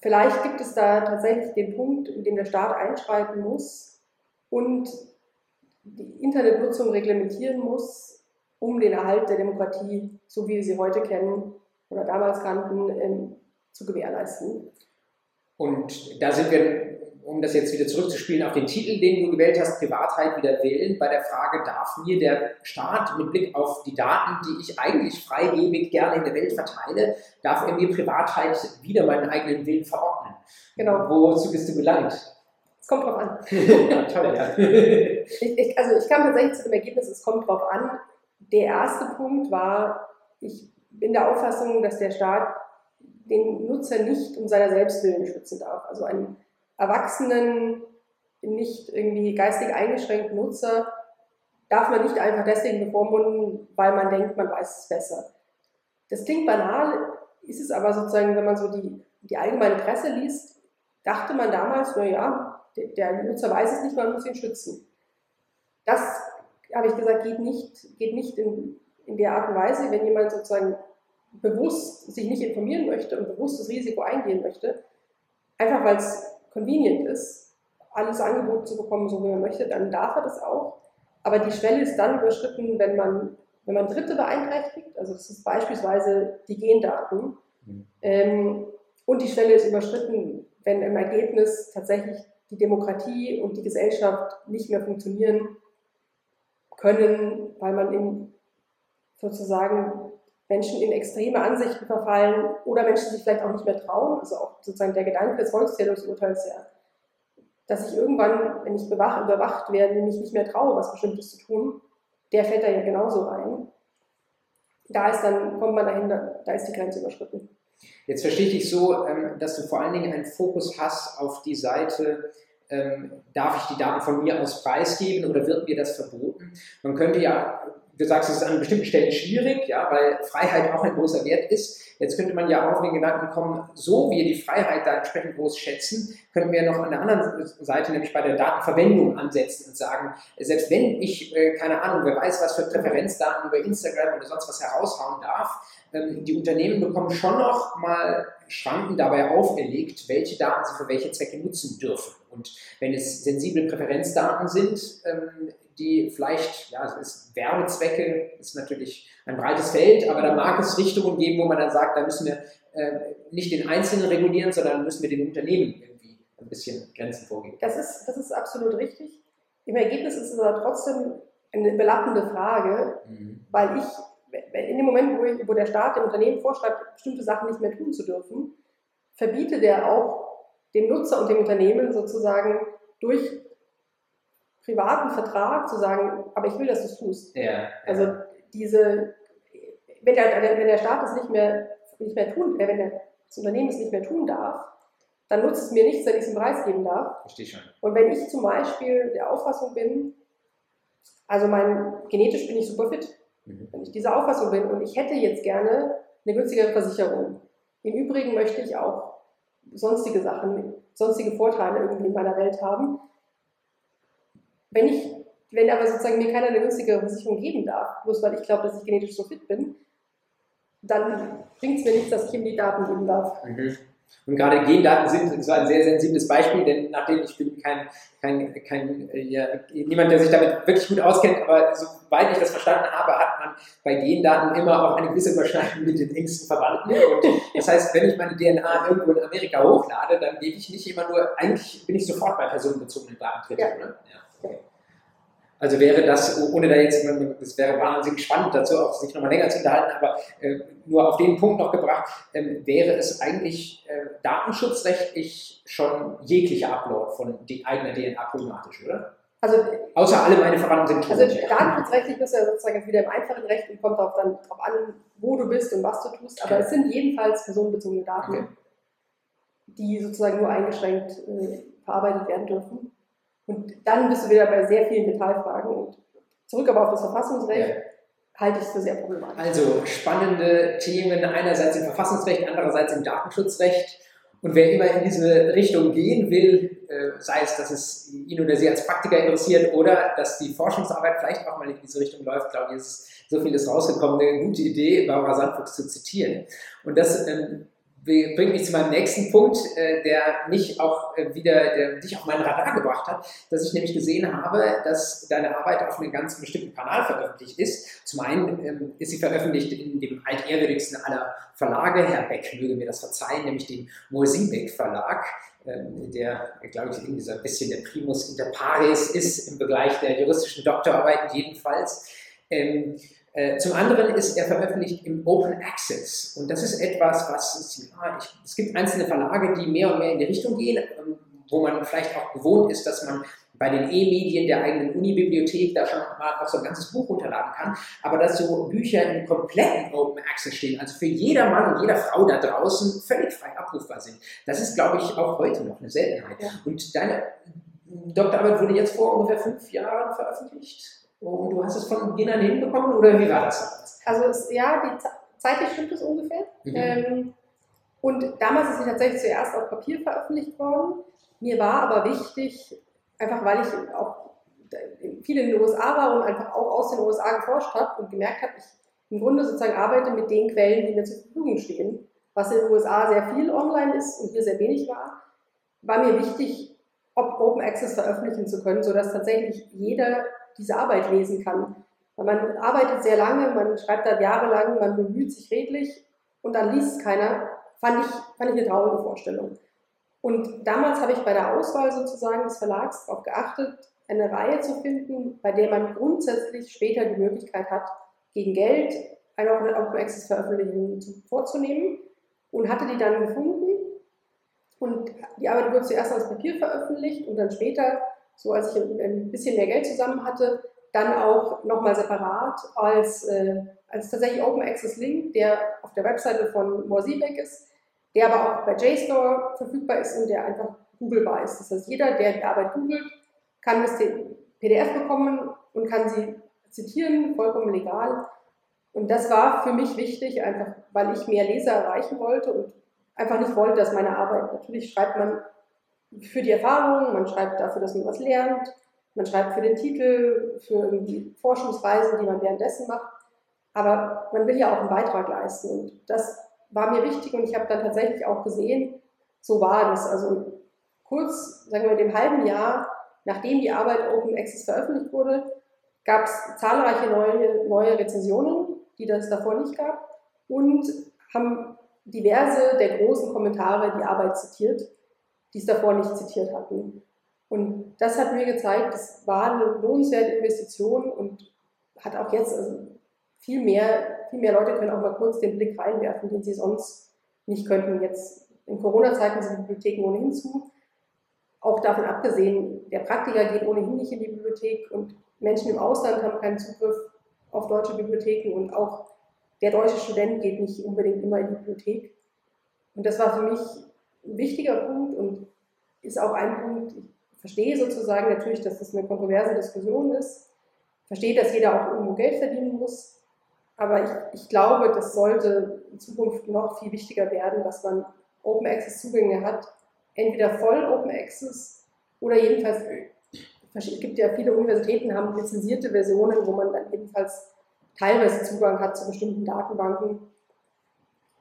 Vielleicht gibt es da tatsächlich den Punkt, in dem der Staat einschreiten muss und die Internetnutzung reglementieren muss, um den Erhalt der Demokratie, so wie wir sie heute kennen oder damals kannten, ähm, zu gewährleisten. Und da sind wir um das jetzt wieder zurückzuspielen auf den Titel, den du gewählt hast, Privatheit wieder wählen, bei der Frage, darf mir der Staat mit Blick auf die Daten, die ich eigentlich freigebig gerne in der Welt verteile, darf er mir Privatheit wieder meinen eigenen Willen verordnen? Genau. Wozu bist du gelangt? Es kommt drauf an. (laughs) ja, toll, ja. (laughs) ich, ich, also ich kam tatsächlich zu dem Ergebnis, es kommt drauf an. Der erste Punkt war, ich bin der Auffassung, dass der Staat den Nutzer nicht um seiner Selbstwillen schützen darf. Also einen erwachsenen, nicht irgendwie geistig eingeschränkten Nutzer darf man nicht einfach deswegen bevormunden, weil man denkt, man weiß es besser. Das klingt banal, ist es aber sozusagen, wenn man so die, die allgemeine Presse liest, dachte man damals, naja, der, Nutzer weiß es nicht, man muss ihn schützen. Das, habe ich gesagt, geht nicht, geht nicht in, in der Art und Weise, wenn jemand sozusagen bewusst sich nicht informieren möchte und bewusst das Risiko eingehen möchte, einfach weil es convenient ist, alles angeboten zu bekommen, so wie man möchte, dann darf er das auch. Aber die Schwelle ist dann überschritten, wenn man, wenn man Dritte beeinträchtigt, also das ist beispielsweise die Gendaten. Mhm. Ähm, und die Schwelle ist überschritten, wenn im Ergebnis tatsächlich die Demokratie und die Gesellschaft nicht mehr funktionieren können, weil man in sozusagen Menschen in extreme Ansichten verfallen oder Menschen sich vielleicht auch nicht mehr trauen. Also auch sozusagen der Gedanke des Volkszählungsurteils ja, dass ich irgendwann, wenn ich bewacht, überwacht werde, mich nicht mehr traue, was Bestimmtes zu tun, der fällt da ja genauso rein. Da ist dann, kommt man dahin, da ist die Grenze überschritten. Jetzt verstehe ich dich so, ähm, dass du vor allen Dingen einen Fokus hast auf die Seite, ähm, darf ich die Daten von mir aus preisgeben oder wird mir das verboten? Man könnte ja du sagst, es ist an bestimmten Stellen schwierig, ja, weil Freiheit auch ein großer Wert ist. Jetzt könnte man ja auch auf den Gedanken kommen, so wie wir die Freiheit da entsprechend groß schätzen, können wir noch an der anderen Seite, nämlich bei der Datenverwendung ansetzen und sagen, selbst wenn ich, äh, keine Ahnung, wer weiß, was für Präferenzdaten über Instagram oder sonst was heraushauen darf, ähm, die Unternehmen bekommen schon noch mal Schranken dabei auferlegt, welche Daten sie für welche Zwecke nutzen dürfen. Und wenn es sensible Präferenzdaten sind, ähm, die vielleicht, ja, es ist Werbezwecke, ist natürlich ein breites Feld, aber da mag es Richtungen geben, wo man dann sagt, da müssen wir äh, nicht den Einzelnen regulieren, sondern müssen wir den Unternehmen irgendwie ein bisschen Grenzen vorgeben. Das ist, das ist absolut richtig. Im Ergebnis ist es aber trotzdem eine belappende Frage, mhm. weil ich, in dem Moment, wo, ich, wo der Staat dem Unternehmen vorschreibt, bestimmte Sachen nicht mehr tun zu dürfen, verbietet er auch dem Nutzer und dem Unternehmen sozusagen durch privaten Vertrag zu sagen, aber ich will, dass du es tust. Ja, Also diese, wenn der, wenn der Staat es nicht mehr, nicht mehr tun, äh, wenn der, das Unternehmen es nicht mehr tun darf, dann nutzt es mir nichts, wenn ich es im Preis geben darf. Verstehe schon. Und wenn ich zum Beispiel der Auffassung bin, also mein, genetisch bin ich super fit, mhm. wenn ich dieser Auffassung bin und ich hätte jetzt gerne eine günstigere Versicherung. Im Übrigen möchte ich auch sonstige Sachen, sonstige Vorteile irgendwie in meiner Welt haben, wenn ich, wenn aber sozusagen mir keiner eine günstige Versicherung geben darf, bloß weil ich glaube, dass ich genetisch so fit bin, dann bringt es mir nichts, dass ich ihm die Daten geben darf. Mhm. Und gerade Gendaten sind so ein sehr sensibles Beispiel, denn nachdem ich bin kein, kein, kein ja, niemand, der sich damit wirklich gut auskennt, aber soweit ich das verstanden habe, hat man bei Gendaten immer auch eine gewisse Überschneidung mit den engsten Verwandten. Und das heißt, wenn ich meine DNA irgendwo in Amerika hochlade, dann gebe ich nicht immer nur, eigentlich bin ich sofort bei personenbezogenen Daten drin. Ja. Ja. Also wäre das, ohne da jetzt, das wäre wahnsinnig spannend dazu, auch sich nochmal länger zu unterhalten, aber äh, nur auf den Punkt noch gebracht, äh, wäre es eigentlich äh, datenschutzrechtlich schon jeglicher Upload von die eigener DNA problematisch, oder? Also, Außer alle meine Verwandten sind tot. Also datenschutzrechtlich bist du ja sozusagen jetzt wieder im einfachen Recht und kommt auch dann darauf an, wo du bist und was du tust, aber okay. es sind jedenfalls personenbezogene Daten, okay. die sozusagen nur eingeschränkt äh, verarbeitet werden dürfen. Und dann bist du wieder bei sehr vielen Detailfragen. Und zurück aber auf das Verfassungsrecht. Ja. Halte ich für sehr problematisch. Also spannende Themen, einerseits im Verfassungsrecht, andererseits im Datenschutzrecht. Und wer immer in diese Richtung gehen will, äh, sei es, dass es ihn oder sie als Praktiker interessiert oder dass die Forschungsarbeit vielleicht auch mal in diese Richtung läuft, glaube ich, ist so vieles rausgekommen. Eine gute Idee, Barbara Sandfuchs zu zitieren. Und das ähm, bringt mich zu meinem nächsten Punkt, äh, der mich auch äh, wieder, der dich auf meinen Radar gebracht hat, dass ich nämlich gesehen habe, dass deine Arbeit auf einem ganz bestimmten Kanal veröffentlicht ist. Zum einen ähm, ist sie veröffentlicht in dem altehrwürdigsten aller Verlage, Herr Beck möge mir das verzeihen, nämlich dem Moosiebeck Verlag, ähm, der, glaube ich, irgendwie so ein bisschen der Primus inter pares ist im Bereich der juristischen Doktorarbeiten jedenfalls. Äh, zum anderen ist er veröffentlicht im Open Access und das ist etwas, was es, ja, ich, es gibt einzelne Verlage, die mehr und mehr in die Richtung gehen, ähm, wo man vielleicht auch gewohnt ist, dass man bei den E-Medien der eigenen Unibibliothek da schon mal auch so ein ganzes Buch runterladen kann, aber dass so Bücher im kompletten Open Access stehen, also für jeder Mann und jeder Frau da draußen völlig frei abrufbar sind. Das ist, glaube ich, auch heute noch eine Seltenheit. Ja. Und deine Doktorarbeit wurde jetzt vor ungefähr fünf Jahren veröffentlicht. Und du hast es von Beginn an hinbekommen oder wie war das? Also es, ja, die zeitlich stimmt es ungefähr. Mhm. Ähm, und damals ist sie tatsächlich zuerst auf Papier veröffentlicht worden. Mir war aber wichtig, einfach weil ich auch viel in den USA war und einfach auch aus den USA geforscht habe und gemerkt habe, ich im Grunde sozusagen arbeite mit den Quellen, die mir zur Verfügung stehen, was in den USA sehr viel online ist und hier sehr wenig war, war mir wichtig, ob Open Access veröffentlichen zu können, sodass tatsächlich jeder diese Arbeit lesen kann. Weil man arbeitet sehr lange, man schreibt da jahrelang, man bemüht sich redlich und dann liest es keiner, fand ich, fand ich eine traurige Vorstellung. Und damals habe ich bei der Auswahl sozusagen des Verlags darauf geachtet, eine Reihe zu finden, bei der man grundsätzlich später die Möglichkeit hat, gegen Geld eine Open Access Veröffentlichung vorzunehmen und hatte die dann gefunden. Und die Arbeit wurde zuerst als Papier veröffentlicht und dann später, so als ich ein bisschen mehr Geld zusammen hatte, dann auch nochmal separat als, äh, als tatsächlich Open Access Link, der auf der Webseite von Morsiebeck ist, der aber auch bei JSTOR verfügbar ist und der einfach googlebar ist. Das heißt, jeder, der die Arbeit googelt, kann das PDF bekommen und kann sie zitieren, vollkommen legal. Und das war für mich wichtig, einfach weil ich mehr Leser erreichen wollte und einfach nicht wollte, dass meine Arbeit, natürlich schreibt man für die Erfahrung, man schreibt dafür, dass man was lernt, man schreibt für den Titel, für irgendwie Forschungsreisen, die man währenddessen macht. Aber man will ja auch einen Beitrag leisten. Und das war mir wichtig und ich habe dann tatsächlich auch gesehen, so war das. Also kurz, sagen wir, dem halben Jahr, nachdem die Arbeit Open Access veröffentlicht wurde, gab es zahlreiche neue, neue Rezensionen, die das davor nicht gab und haben diverse der großen Kommentare die Arbeit zitiert, die es davor nicht zitiert hatten. Und das hat mir gezeigt, das war eine lohnenswerte Investition und hat auch jetzt also viel mehr, viel mehr Leute können auch mal kurz den Blick reinwerfen, den sie sonst nicht könnten. Jetzt in Corona-Zeiten sind die Bibliotheken ohnehin zu. Auch davon abgesehen, der Praktiker geht ohnehin nicht in die Bibliothek und Menschen im Ausland haben keinen Zugriff auf deutsche Bibliotheken und auch der deutsche Student geht nicht unbedingt immer in die Bibliothek. Und das war für mich ein wichtiger Punkt und ist auch ein Punkt, ich verstehe sozusagen natürlich, dass das eine kontroverse Diskussion ist, verstehe, dass jeder auch irgendwo Geld verdienen muss, aber ich, ich glaube, das sollte in Zukunft noch viel wichtiger werden, dass man Open Access Zugänge hat, entweder voll Open Access oder jedenfalls, es gibt ja viele Universitäten, haben lizenzierte Versionen, wo man dann jedenfalls teilweise Zugang hat zu bestimmten Datenbanken.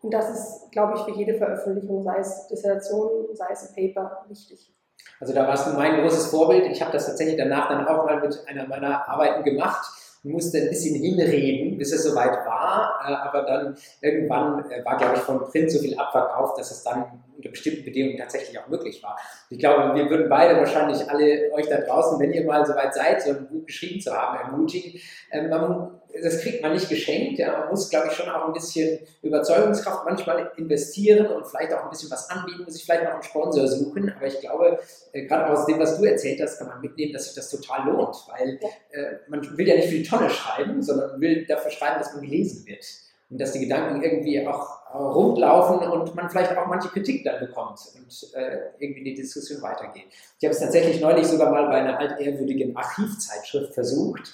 Und das ist, glaube ich, für jede Veröffentlichung, sei es Dissertation, sei es ein Paper, wichtig. Also da warst du mein großes Vorbild. Ich habe das tatsächlich danach dann auch mal mit einer meiner Arbeiten gemacht musste ein bisschen hinreden, bis es soweit war, äh, aber dann irgendwann äh, war, glaube ich, von Print so viel abverkauft, dass es dann unter bestimmten Bedingungen tatsächlich auch möglich war. Ich glaube, wir würden beide wahrscheinlich alle euch da draußen, wenn ihr mal soweit seid, so ein Buch geschrieben zu haben, ermutigen. Ähm, man, das kriegt man nicht geschenkt. Ja. Man muss, glaube ich, schon auch ein bisschen Überzeugungskraft manchmal investieren und vielleicht auch ein bisschen was anbieten, muss sich vielleicht noch einen Sponsor suchen. Aber ich glaube, äh, gerade aus dem, was du erzählt hast, kann man mitnehmen, dass sich das total lohnt, weil äh, man will ja nicht für die Tonne schreiben, sondern will dafür schreiben, dass man gelesen wird und dass die Gedanken irgendwie auch rumlaufen und man vielleicht auch manche Kritik dann bekommt und äh, irgendwie die Diskussion weitergeht. Ich habe es tatsächlich neulich sogar mal bei einer altehrwürdigen Archivzeitschrift versucht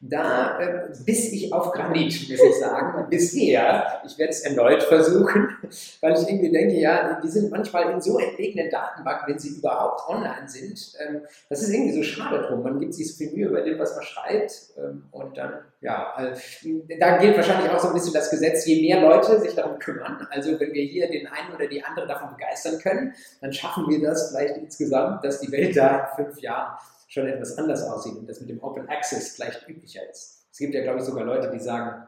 da äh, biss ich auf Granit, muss ich sagen, (laughs) bisher. Ich werde es erneut versuchen, (laughs) weil ich irgendwie denke, ja, die sind manchmal in so entlegenen Datenbanken, wenn sie überhaupt online sind. Ähm, das ist irgendwie so schade drum. Man gibt sich so viel Mühe über dem, was man schreibt. Ähm, und dann, ja, äh, da gilt wahrscheinlich auch so ein bisschen das Gesetz, je mehr Leute sich darum kümmern, also wenn wir hier den einen oder die andere davon begeistern können, dann schaffen wir das vielleicht insgesamt, dass die Welt da in fünf Jahren schon etwas anders aussieht und das mit dem Open Access vielleicht üblicher ist. Es gibt ja, glaube ich, sogar Leute, die sagen,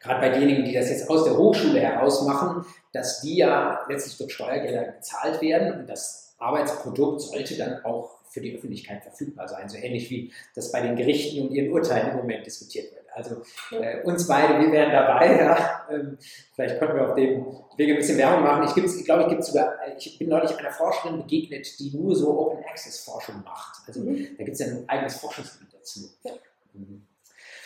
gerade bei denjenigen, die das jetzt aus der Hochschule heraus machen, dass die ja letztlich durch Steuergelder bezahlt werden und das Arbeitsprodukt sollte dann auch für die Öffentlichkeit verfügbar sein, so ähnlich wie das bei den Gerichten und ihren Urteilen im Moment diskutiert wird. Also äh, uns beide, wir wären dabei. Ja. Ähm, vielleicht konnten wir auf dem Wege ein bisschen Werbung machen. Ich, ich glaube, ich, sogar, ich bin neulich einer Forscherin begegnet, die nur so Open Access Forschung macht. Also mhm. da gibt es ja ein eigenes Forschungsgebiet dazu. Ja. Mhm.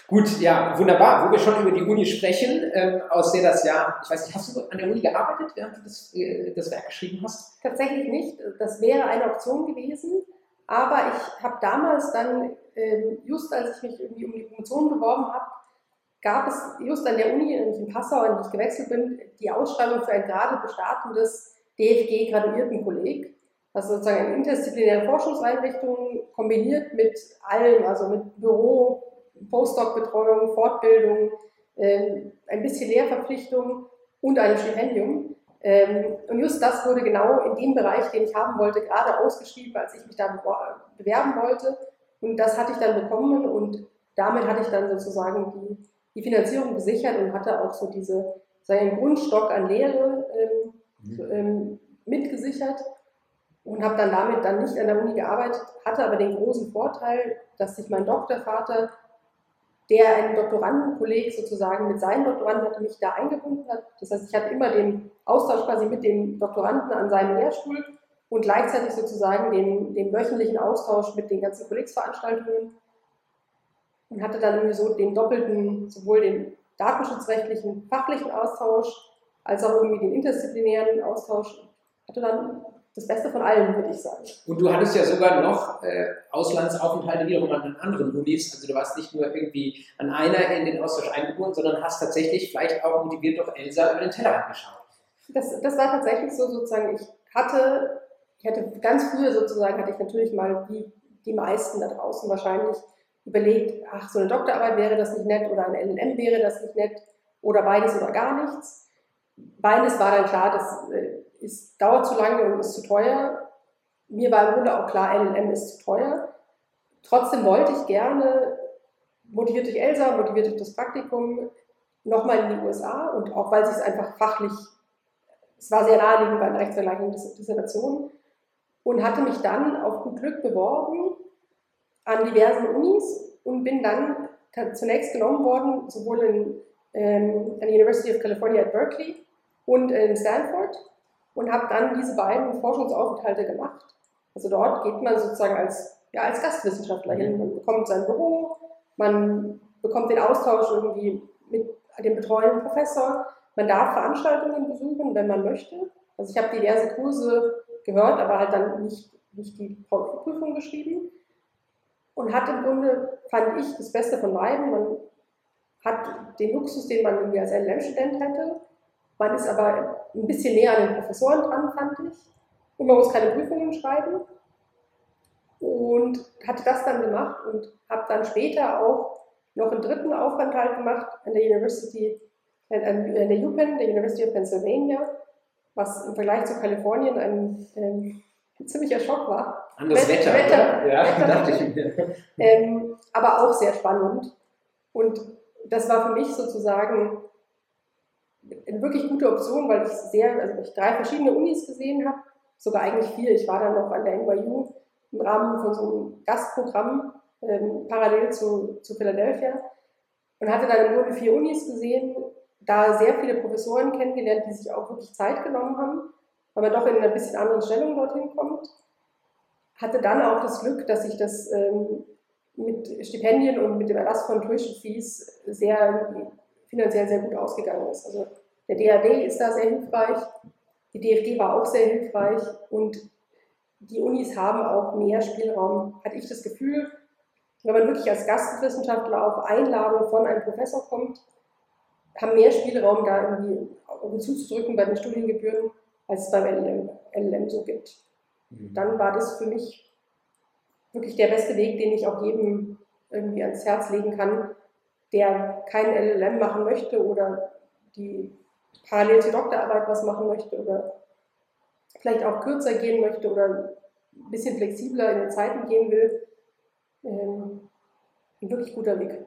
Gut, ja, wunderbar. Wo wir schon über die Uni sprechen, ähm, aus der das Jahr, ich weiß nicht, hast du an der Uni gearbeitet, während du das, äh, das Werk geschrieben hast? Tatsächlich nicht. Das wäre eine Option gewesen. Aber ich habe damals dann, ähm, just als ich mich irgendwie um die Promotion beworben habe, gab es just an der Uni, in Passau, an die ich gewechselt bin, die Ausschreibung für ein gerade bestartendes DFG-Graduiertenkolleg, was sozusagen eine interdisziplinäre Forschungseinrichtung kombiniert mit allem, also mit Büro, Postdoc-Betreuung, Fortbildung, ähm, ein bisschen Lehrverpflichtung und einem Stipendium. Ähm, und just das wurde genau in dem Bereich, den ich haben wollte, gerade ausgeschrieben, als ich mich da bewerben wollte. Und das hatte ich dann bekommen und damit hatte ich dann sozusagen die, die Finanzierung gesichert und hatte auch so diese, seinen Grundstock an Lehre ähm, mhm. ähm, mitgesichert und habe dann damit dann nicht an der Uni gearbeitet, hatte aber den großen Vorteil, dass sich mein Doktorvater der ein Doktorandenkolleg sozusagen mit seinen Doktoranden hatte mich da eingebunden hat. Das heißt, ich hatte immer den Austausch quasi mit dem Doktoranden an seinem Lehrstuhl und gleichzeitig sozusagen den, den wöchentlichen Austausch mit den ganzen Kollegsveranstaltungen und hatte dann so den doppelten, sowohl den datenschutzrechtlichen, fachlichen Austausch als auch irgendwie den interdisziplinären Austausch. Hatte dann das Beste von allem, würde ich sagen. Und du hattest ja sogar noch äh, Auslandsaufenthalte wiederum an anderen Unis. Also du warst nicht nur irgendwie an einer in den Austausch eingebunden, sondern hast tatsächlich vielleicht auch motiviert durch Elsa über den Tellerrand geschaut. Das, das war tatsächlich so sozusagen, ich hatte, ich hatte ganz früher sozusagen, hatte ich natürlich mal wie die meisten da draußen wahrscheinlich überlegt, ach, so eine Doktorarbeit wäre das nicht nett oder ein LLM wäre das nicht nett oder beides oder gar nichts. Beides war dann klar, dass äh, ist, dauert zu lange und ist zu teuer. Mir war im Grunde auch klar, LLM ist zu teuer. Trotzdem wollte ich gerne, motiviert durch Elsa, motiviert durch das Praktikum, nochmal in die USA und auch weil sich es einfach fachlich, es war sehr naheliegend bei einer rechtsvergleichenden Dissertation und hatte mich dann auf gut Glück beworben an diversen Unis und bin dann zunächst genommen worden, sowohl in, ähm, an der University of California at Berkeley und in Stanford und habe dann diese beiden Forschungsaufenthalte gemacht. Also dort geht man sozusagen als, ja, als Gastwissenschaftler hin. Mhm. Man bekommt sein Büro, man bekommt den Austausch irgendwie mit dem betreuenden Professor. Man darf Veranstaltungen besuchen, wenn man möchte. Also ich habe diverse Kurse gehört, aber halt dann nicht, nicht die Prüfung geschrieben. Und hat im Grunde, fand ich, das Beste von beiden. Man hat den Luxus, den man irgendwie als LLM-Student hätte. Man ist aber ein bisschen näher an den Professoren dran, fand ich. Und man muss keine Prüfungen schreiben. Und hatte das dann gemacht und habe dann später auch noch einen dritten Aufenthalt gemacht an der University, an der UPenn, der University of Pennsylvania, was im Vergleich zu Kalifornien ein, ähm, ein ziemlicher Schock war. Anderes Wetter, Wetter, ja, Wetter (laughs) dachte ich mir. Ähm, aber auch sehr spannend. Und das war für mich sozusagen eine wirklich gute Option, weil ich sehr, also ich drei verschiedene Unis gesehen habe, sogar eigentlich vier. Ich war dann noch an der NYU im Rahmen von so einem Gastprogramm ähm, parallel zu, zu Philadelphia und hatte dann im Grunde vier Unis gesehen, da sehr viele Professoren kennengelernt, die sich auch wirklich Zeit genommen haben, weil man doch in einer bisschen anderen Stellung dorthin kommt. Hatte dann auch das Glück, dass ich das ähm, mit Stipendien und mit dem Erlass von Tuition Fees sehr finanziell sehr gut ausgegangen ist. Also der DAD ist da sehr hilfreich, die DFG war auch sehr hilfreich und die Unis haben auch mehr Spielraum, hatte ich das Gefühl, wenn man wirklich als Gastwissenschaftler auf Einladung von einem Professor kommt, haben mehr Spielraum da irgendwie zuzudrücken bei den Studiengebühren, als es beim LLM, LLM so gibt. Mhm. Dann war das für mich wirklich der beste Weg, den ich auch jedem irgendwie ans Herz legen kann, der kein LLM machen möchte oder die parallel zur Doktorarbeit was machen möchte oder vielleicht auch kürzer gehen möchte oder ein bisschen flexibler in den Zeiten gehen will, ähm, ein wirklich guter Weg.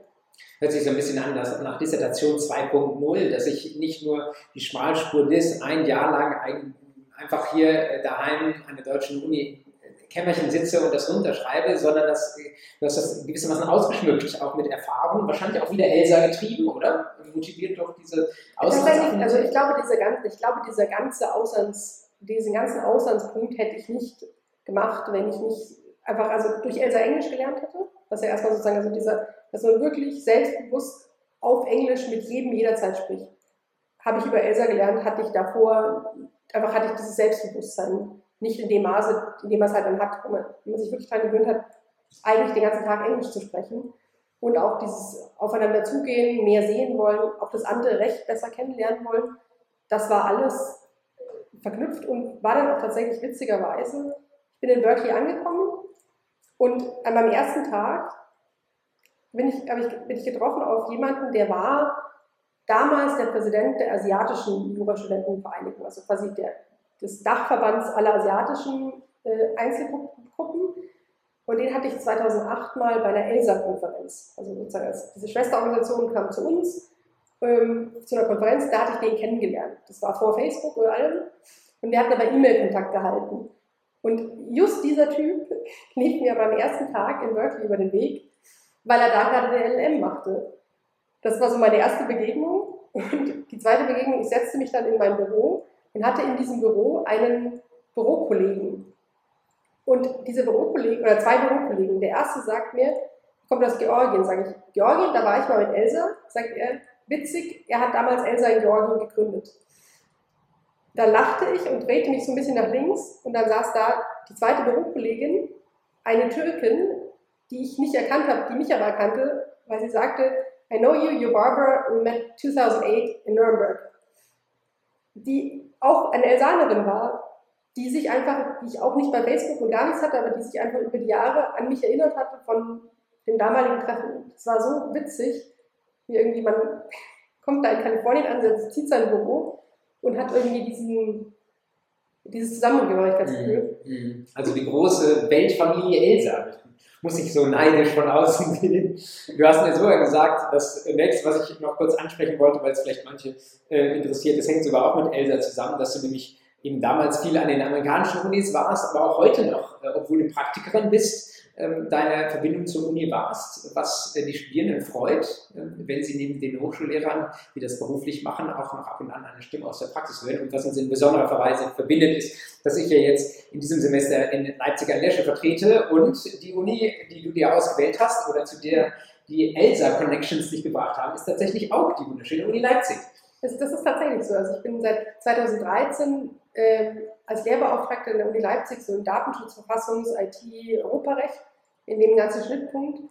Hört sich so ein bisschen an nach Dissertation 2.0, dass ich nicht nur die Schmalspur DIS ein Jahr lang einfach hier daheim an der deutschen Uni Kämmerchen sitze und das runterschreibe, sondern das, du hast das gewissermaßen ausgeschmückt, auch mit Erfahrung, wahrscheinlich auch wieder Elsa getrieben, oder? Motiviert doch diese Auslands Also ich glaube, diese ganze, ich glaube, dieser ganze Auslands, diesen ganzen Auslandspunkt hätte ich nicht gemacht, wenn ich nicht einfach also durch Elsa Englisch gelernt hätte. Was ja erstmal sozusagen, also dieser, dass man wirklich selbstbewusst auf Englisch mit jedem jederzeit spricht. Habe ich über Elsa gelernt, hatte ich davor, einfach hatte ich dieses Selbstbewusstsein nicht in dem Maße, in dem man es halt dann hat, wenn man, man sich wirklich daran gewöhnt hat, eigentlich den ganzen Tag Englisch zu sprechen. Und auch dieses Aufeinander zugehen, mehr sehen wollen, auch das andere Recht besser kennenlernen wollen, das war alles verknüpft und war dann auch tatsächlich witzigerweise. Ich bin in Berkeley angekommen und an meinem ersten Tag bin ich, ich, bin ich getroffen auf jemanden, der war damals der Präsident der asiatischen Jurastudentenvereinigung, also quasi der des Dachverbands aller asiatischen äh, Einzelgruppen. Und den hatte ich 2008 mal bei einer ELSA-Konferenz. Also sozusagen als diese Schwesterorganisation kam zu uns ähm, zu einer Konferenz, da hatte ich den kennengelernt. Das war vor Facebook oder allem. Und wir hatten aber E-Mail-Kontakt gehalten. Und just dieser Typ (laughs) lief mir beim ersten Tag in Berkeley über den Weg, weil er da gerade den LLM machte. Das war so meine erste Begegnung. Und die zweite Begegnung, ich setzte mich dann in mein Büro und hatte in diesem Büro einen Bürokollegen. Und diese Bürokollegen, oder zwei Bürokollegen, der erste sagt mir, kommt aus Georgien, sage ich, Georgien, da war ich mal mit Elsa, sagt er, witzig, er hat damals Elsa in Georgien gegründet. Da lachte ich und drehte mich so ein bisschen nach links und dann saß da die zweite Bürokollegin, eine Türkin, die ich nicht erkannt habe, die mich aber erkannte, weil sie sagte, I know you, you're Barbara, we met 2008 in Nuremberg. Die auch eine Elsanerin war, die sich einfach, die ich auch nicht bei Facebook und gar nichts hatte, aber die sich einfach über die Jahre an mich erinnert hatte von den damaligen Treffen. Es war so witzig, wie irgendwie man (laughs) kommt da in Kalifornien an, zieht sein Büro und hat irgendwie diesen, dieses Zusammengehörigkeitsgefühl. Mhm, mhm. Also die große Weltfamilie Elsa. Muss ich so neidisch von außen (laughs) sehen. Du hast mir sogar gesagt, das nächste, was ich noch kurz ansprechen wollte, weil es vielleicht manche äh, interessiert, das hängt sogar auch mit Elsa zusammen, dass du nämlich eben damals viel an den amerikanischen Unis warst, aber auch heute noch, äh, obwohl du Praktikerin bist, deine Verbindung zur Uni warst, was äh, die Studierenden freut, ähm, wenn sie neben den Hochschullehrern, die das beruflich machen, auch noch ab und an eine Stimme aus der Praxis hören. Und was uns in besonderer Weise verbindet, ist, dass ich ja jetzt in diesem Semester in Leipziger Lesche vertrete und die Uni, die du dir ausgewählt hast oder zu der die ELSA Connections dich gebracht haben, ist tatsächlich auch die wunderschöne Uni Leipzig. Das, das ist tatsächlich so. Also ich bin seit 2013 äh, als Lehrbeauftragte in der Uni Leipzig so im Datenschutz, Verfassungs-, IT, Europarecht in dem ganzen Schnittpunkt,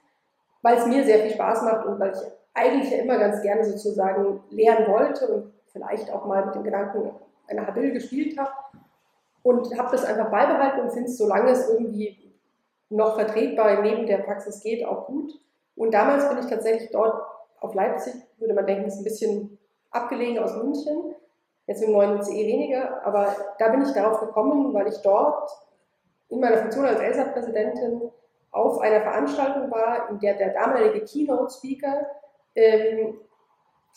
weil es mir sehr viel Spaß macht und weil ich eigentlich ja immer ganz gerne sozusagen lernen wollte und vielleicht auch mal mit dem Gedanken einer Habil gespielt habe und habe das einfach beibehalten und finde es, solange es irgendwie noch vertretbar neben der Praxis geht, auch gut. Und damals bin ich tatsächlich dort auf Leipzig, würde man denken, ist ein bisschen abgelegen aus München, jetzt im neuen CE weniger, aber da bin ich darauf gekommen, weil ich dort in meiner Funktion als ELSA-Präsidentin auf einer Veranstaltung war, in der der damalige Keynote-Speaker ähm,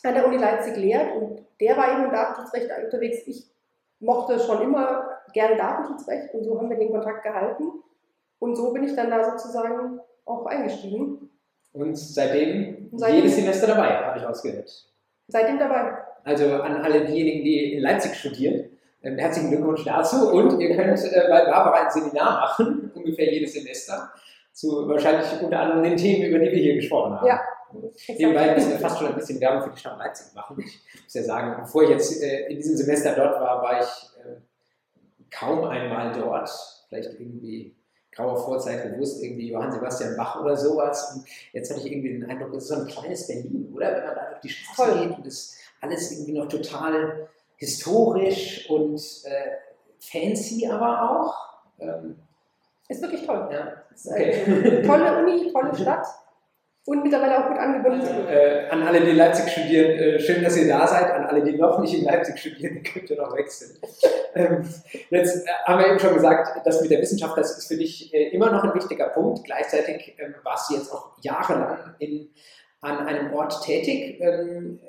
an der Uni Leipzig lehrt und der war eben im Datenschutzrecht unterwegs. Ich mochte schon immer gerne Datenschutzrecht und so haben wir den Kontakt gehalten und so bin ich dann da sozusagen auch eingestiegen. Und seitdem, und seitdem jedes Semester dabei, habe ich ausgehört. Seitdem dabei. Also an alle diejenigen, die in Leipzig studieren, ähm, herzlichen Glückwunsch dazu und ihr könnt äh, bei Barbara ein Seminar machen, (laughs) ungefähr jedes Semester zu wahrscheinlich unter anderem den Themen, über die wir hier gesprochen haben. Ja. Nebenbei müssen wir fast schon ein bisschen Werbung für die Stadt Leipzig machen. Ich muss ja sagen, bevor ich jetzt äh, in diesem Semester dort war, war ich äh, kaum einmal dort. Vielleicht irgendwie grauer Vorzeit bewusst, irgendwie Johann Sebastian Bach oder sowas. Und jetzt hatte ich irgendwie den Eindruck, es ist so ein kleines Berlin, oder? Wenn man da durch die Straße Voll. geht und es alles irgendwie noch total historisch und äh, fancy aber auch. Ähm, ist wirklich toll. Ja. Ist okay. (laughs) tolle Uni, tolle Stadt und mittlerweile auch gut angebunden. Äh, an alle, die Leipzig studieren, äh, schön, dass ihr da seid. An alle, die noch nicht in Leipzig studieren, (laughs) könnt ihr noch wechseln. ähm, jetzt äh, haben wir eben schon gesagt, das mit der Wissenschaft, das ist für dich äh, immer noch ein wichtiger Punkt. Gleichzeitig ähm, warst du jetzt auch jahrelang in, an einem Ort tätig. Ähm,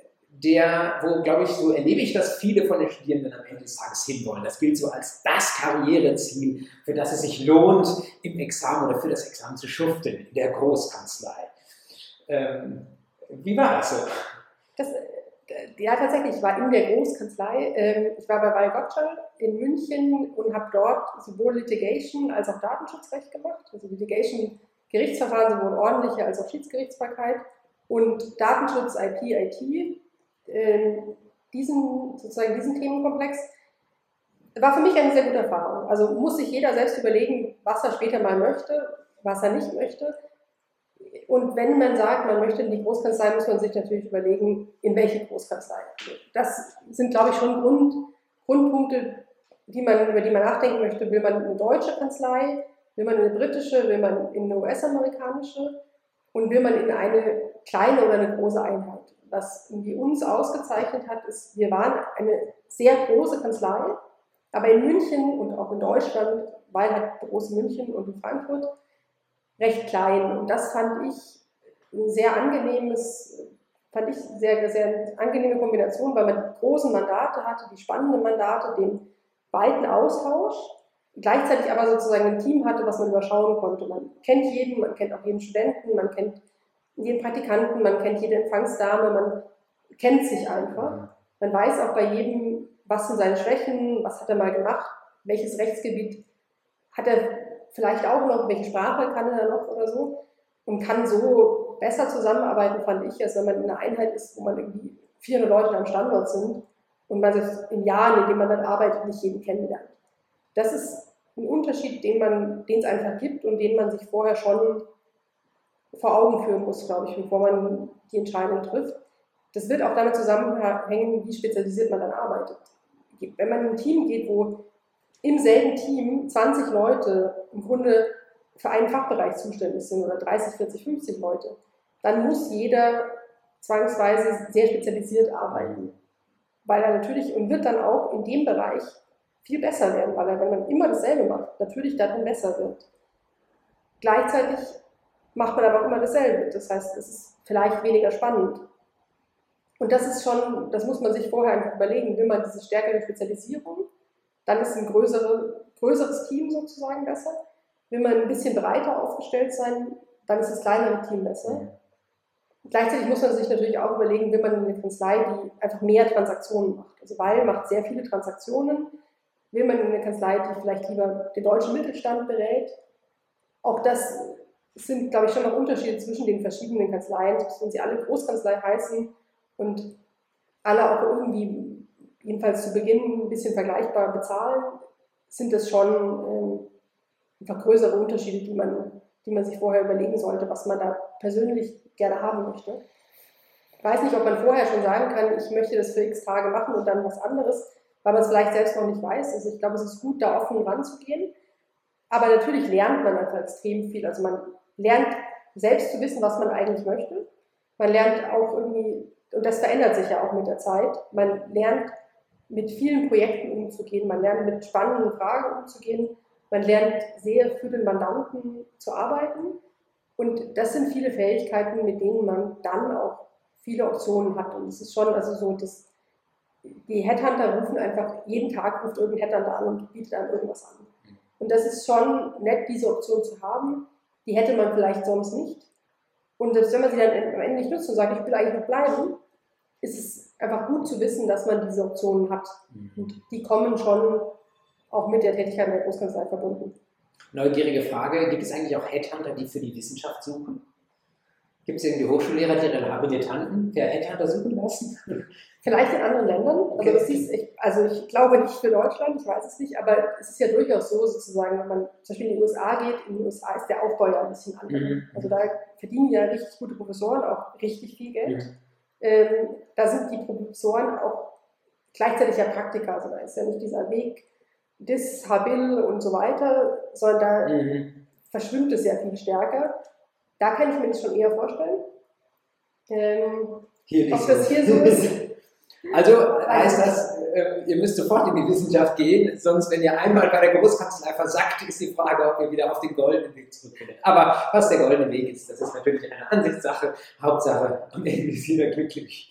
der, wo, glaube ich, so erlebe ich, dass viele von den Studierenden am Ende des Tages hinwollen. Das gilt so als das Karriereziel, für das es sich lohnt, im Examen oder für das Examen zu schuften, in der Großkanzlei. Ähm, wie war das so? Das, ja, tatsächlich. Ich war in der Großkanzlei. Ähm, ich war bei Weil Gottschall in München und habe dort sowohl Litigation als auch Datenschutzrecht gemacht. Also Litigation, Gerichtsverfahren, sowohl ordentliche als auch Schiedsgerichtsbarkeit und Datenschutz, IP, IT ähm, diesen, sozusagen diesen Themenkomplex, war für mich eine sehr gute Erfahrung. Also muss sich jeder selbst überlegen, was er später mal möchte, was er nicht möchte. Und wenn man sagt, man möchte in die Großkanzlei, muss man sich natürlich überlegen, in welche Großkanzlei. Das sind, glaube ich, schon Grund, Grundpunkte, die man, über die man nachdenken möchte. Will man eine deutsche Kanzlei, will man eine britische, will man in eine US-amerikanische und will man in eine kleine oder eine große Einheit was irgendwie uns ausgezeichnet hat, ist, wir waren eine sehr große Kanzlei, aber in München und auch in Deutschland, weil halt groß München und in Frankfurt, recht klein. Und das fand ich ein sehr angenehmes, fand ich sehr, sehr angenehme Kombination, weil man die großen Mandate hatte, die spannenden Mandate, den weiten Austausch, gleichzeitig aber sozusagen ein Team hatte, was man überschauen konnte. Man kennt jeden, man kennt auch jeden Studenten, man kennt jeden Praktikanten, man kennt jede Empfangsdame, man kennt sich einfach. Man weiß auch bei jedem, was sind seine Schwächen, was hat er mal gemacht, welches Rechtsgebiet hat er vielleicht auch noch, welche Sprache kann er noch oder so und kann so besser zusammenarbeiten, fand ich, als wenn man in einer Einheit ist, wo man irgendwie 400 Leute am Standort sind und man sich in Jahren, in denen man dann arbeitet, nicht jeden kennenlernt. Das ist ein Unterschied, den man, den es einfach gibt und den man sich vorher schon vor Augen führen muss, glaube ich, bevor man die Entscheidung trifft. Das wird auch damit zusammenhängen, wie spezialisiert man dann arbeitet. Wenn man in ein Team geht, wo im selben Team 20 Leute im Grunde für einen Fachbereich zuständig sind oder 30, 40, 50 Leute, dann muss jeder zwangsweise sehr spezialisiert arbeiten. Weil er natürlich und wird dann auch in dem Bereich viel besser werden, weil er, wenn man immer dasselbe macht, natürlich darin besser wird. Gleichzeitig macht man aber auch immer dasselbe. Das heißt, es ist vielleicht weniger spannend. Und das ist schon, das muss man sich vorher einfach überlegen, will man diese stärkere Spezialisierung, dann ist ein größere, größeres Team sozusagen besser. Will man ein bisschen breiter aufgestellt sein, dann ist das kleinere Team besser. Gleichzeitig muss man sich natürlich auch überlegen, will man eine Kanzlei, die einfach mehr Transaktionen macht. Also Weil macht sehr viele Transaktionen, will man eine Kanzlei, die vielleicht lieber den deutschen Mittelstand berät. Auch das es sind, glaube ich, schon noch Unterschiede zwischen den verschiedenen Kanzleien, selbst wenn sie alle Großkanzlei heißen und alle auch irgendwie, jedenfalls zu Beginn, ein bisschen vergleichbar bezahlen, sind das schon ähm, einfach größere Unterschiede, die man, die man sich vorher überlegen sollte, was man da persönlich gerne haben möchte. Ich weiß nicht, ob man vorher schon sagen kann, ich möchte das für x Tage machen und dann was anderes, weil man es vielleicht selbst noch nicht weiß. Also ich glaube, es ist gut, da offen ranzugehen. Aber natürlich lernt man einfach extrem viel. Also man lernt selbst zu wissen, was man eigentlich möchte. Man lernt auch irgendwie, und das verändert sich ja auch mit der Zeit, man lernt mit vielen Projekten umzugehen, man lernt mit spannenden Fragen umzugehen, man lernt sehr für den Mandanten zu arbeiten. Und das sind viele Fähigkeiten, mit denen man dann auch viele Optionen hat. Und es ist schon also so, dass die Headhunter rufen einfach, jeden Tag ruft irgendein Headhunter an und bietet einem irgendwas an. Und das ist schon nett, diese Option zu haben die hätte man vielleicht sonst nicht. Und selbst wenn man sie dann am Ende nicht nutzt und sagt, ich will eigentlich noch bleiben, ist es einfach gut zu wissen, dass man diese Optionen hat. Mhm. Und die kommen schon auch mit der Tätigkeit in der Großkanzlei verbunden. Neugierige Frage, gibt es eigentlich auch Headhunter, die für die Wissenschaft suchen? Gibt es irgendwie Hochschullehrer, die ihre Habilitanten per Headhunter suchen lassen? (laughs) Vielleicht in anderen Ländern. Also, okay. ist, ich, also ich glaube nicht für Deutschland, ich weiß es nicht, aber es ist ja durchaus so, sozusagen, wenn man zum Beispiel in die USA geht, in den USA ist der Aufbau ja ein bisschen anders. Mhm. Also da verdienen ja richtig gute Professoren auch richtig viel Geld. Mhm. Ähm, da sind die Professoren auch gleichzeitig ja Praktiker, also da ist ja nicht dieser Weg des Habil und so weiter, sondern da mhm. verschwimmt es ja viel stärker. Da kann ich mir das schon eher vorstellen. Ähm, hier ob das hier so ist. (laughs) Also heißt das, äh, ihr müsst sofort in die Wissenschaft gehen, sonst, wenn ihr einmal bei der Großkanzlei versackt, ist die Frage, ob ihr wieder auf den goldenen Weg zurückfindet. Aber was der goldene Weg ist, das ist natürlich eine Ansichtssache. Hauptsache, am Ende ist jeder glücklich.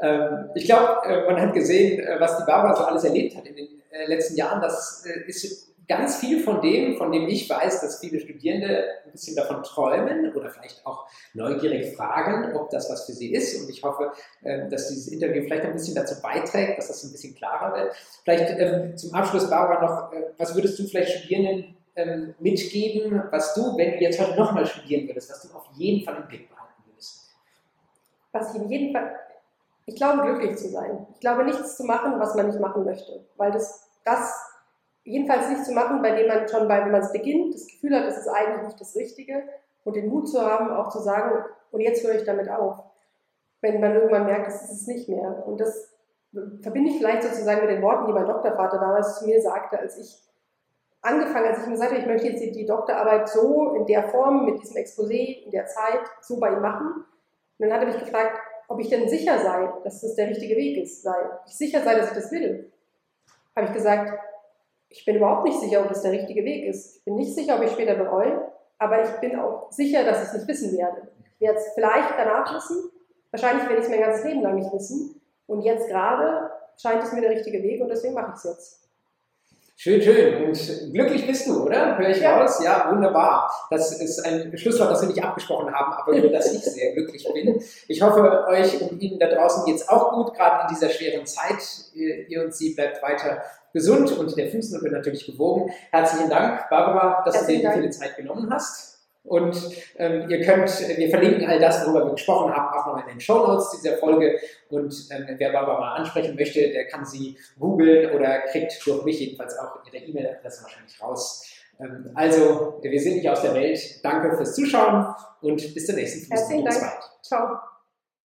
Ähm, ich glaube, äh, man hat gesehen, äh, was die Barbara so alles erlebt hat in den letzten Jahren. Das ist ganz viel von dem, von dem ich weiß, dass viele Studierende ein bisschen davon träumen oder vielleicht auch neugierig fragen, ob das was für sie ist. Und ich hoffe, ähm, dass dieses Interview vielleicht ein bisschen dazu beiträgt, dass das ein bisschen klarer wird. Vielleicht ähm, zum Abschluss, Barbara, noch, äh, was würdest du vielleicht Studierenden ähm, mitgeben, was du, wenn du jetzt heute nochmal studieren würdest, was du auf jeden Fall im Blick behalten würdest? Was ich in jedem Fall, ich glaube, glücklich zu sein. Ich glaube, nichts zu machen, was man nicht machen möchte, weil das, das jedenfalls nicht zu machen, bei dem man schon, bei, wenn man es beginnt, das Gefühl hat, das ist eigentlich nicht das Richtige und den Mut zu haben, auch zu sagen, und jetzt höre ich damit auf. Wenn man irgendwann merkt, das ist es nicht mehr. Und das verbinde ich vielleicht sozusagen mit den Worten, die mein Doktorvater damals zu mir sagte, als ich angefangen, als ich ihm gesagt habe, ich möchte jetzt die, Doktorarbeit so in der Form, mit diesem Exposé, in der Zeit, so bei ihm machen. Und dann hat er mich gefragt, ob ich denn sicher sei, dass das der richtige Weg ist, sei. Ich sicher sei, dass ich das will. Habe ich gesagt, ich bin überhaupt nicht sicher, ob das der richtige Weg ist. Ich bin nicht sicher, ob ich später bereue, aber ich bin auch sicher, dass ich es nicht wissen werde. Ich werde es vielleicht danach wissen, wahrscheinlich werde ich es mein ganzes Leben lang nicht wissen. Und jetzt gerade scheint es mir der richtige Weg und deswegen mache ich es jetzt. Schön, schön. Und glücklich bist du, oder? Höre ich ja. raus? Ja, wunderbar. Das ist ein Schlusswort, das wir nicht abgesprochen haben, aber nur, dass ich sehr glücklich bin. Ich hoffe, euch und Ihnen da draußen geht es auch gut, gerade in dieser schweren Zeit. Ihr und sie bleibt weiter gesund und der Fußnote natürlich gewogen. Herzlichen Dank, Barbara, dass Herzlichen du dir viele Zeit genommen hast. Und ähm, ihr könnt, wir verlinken all das, worüber wir gesprochen haben, auch noch in den Show Notes dieser Folge. Und ähm, wer Barbara mal ansprechen möchte, der kann sie googeln oder kriegt durch mich jedenfalls auch ihre E-Mail-Adresse wahrscheinlich raus. Ähm, also, wir sind nicht aus der Welt. Danke fürs Zuschauen und bis zur nächsten Folge. Herzlichen Dank. Ciao.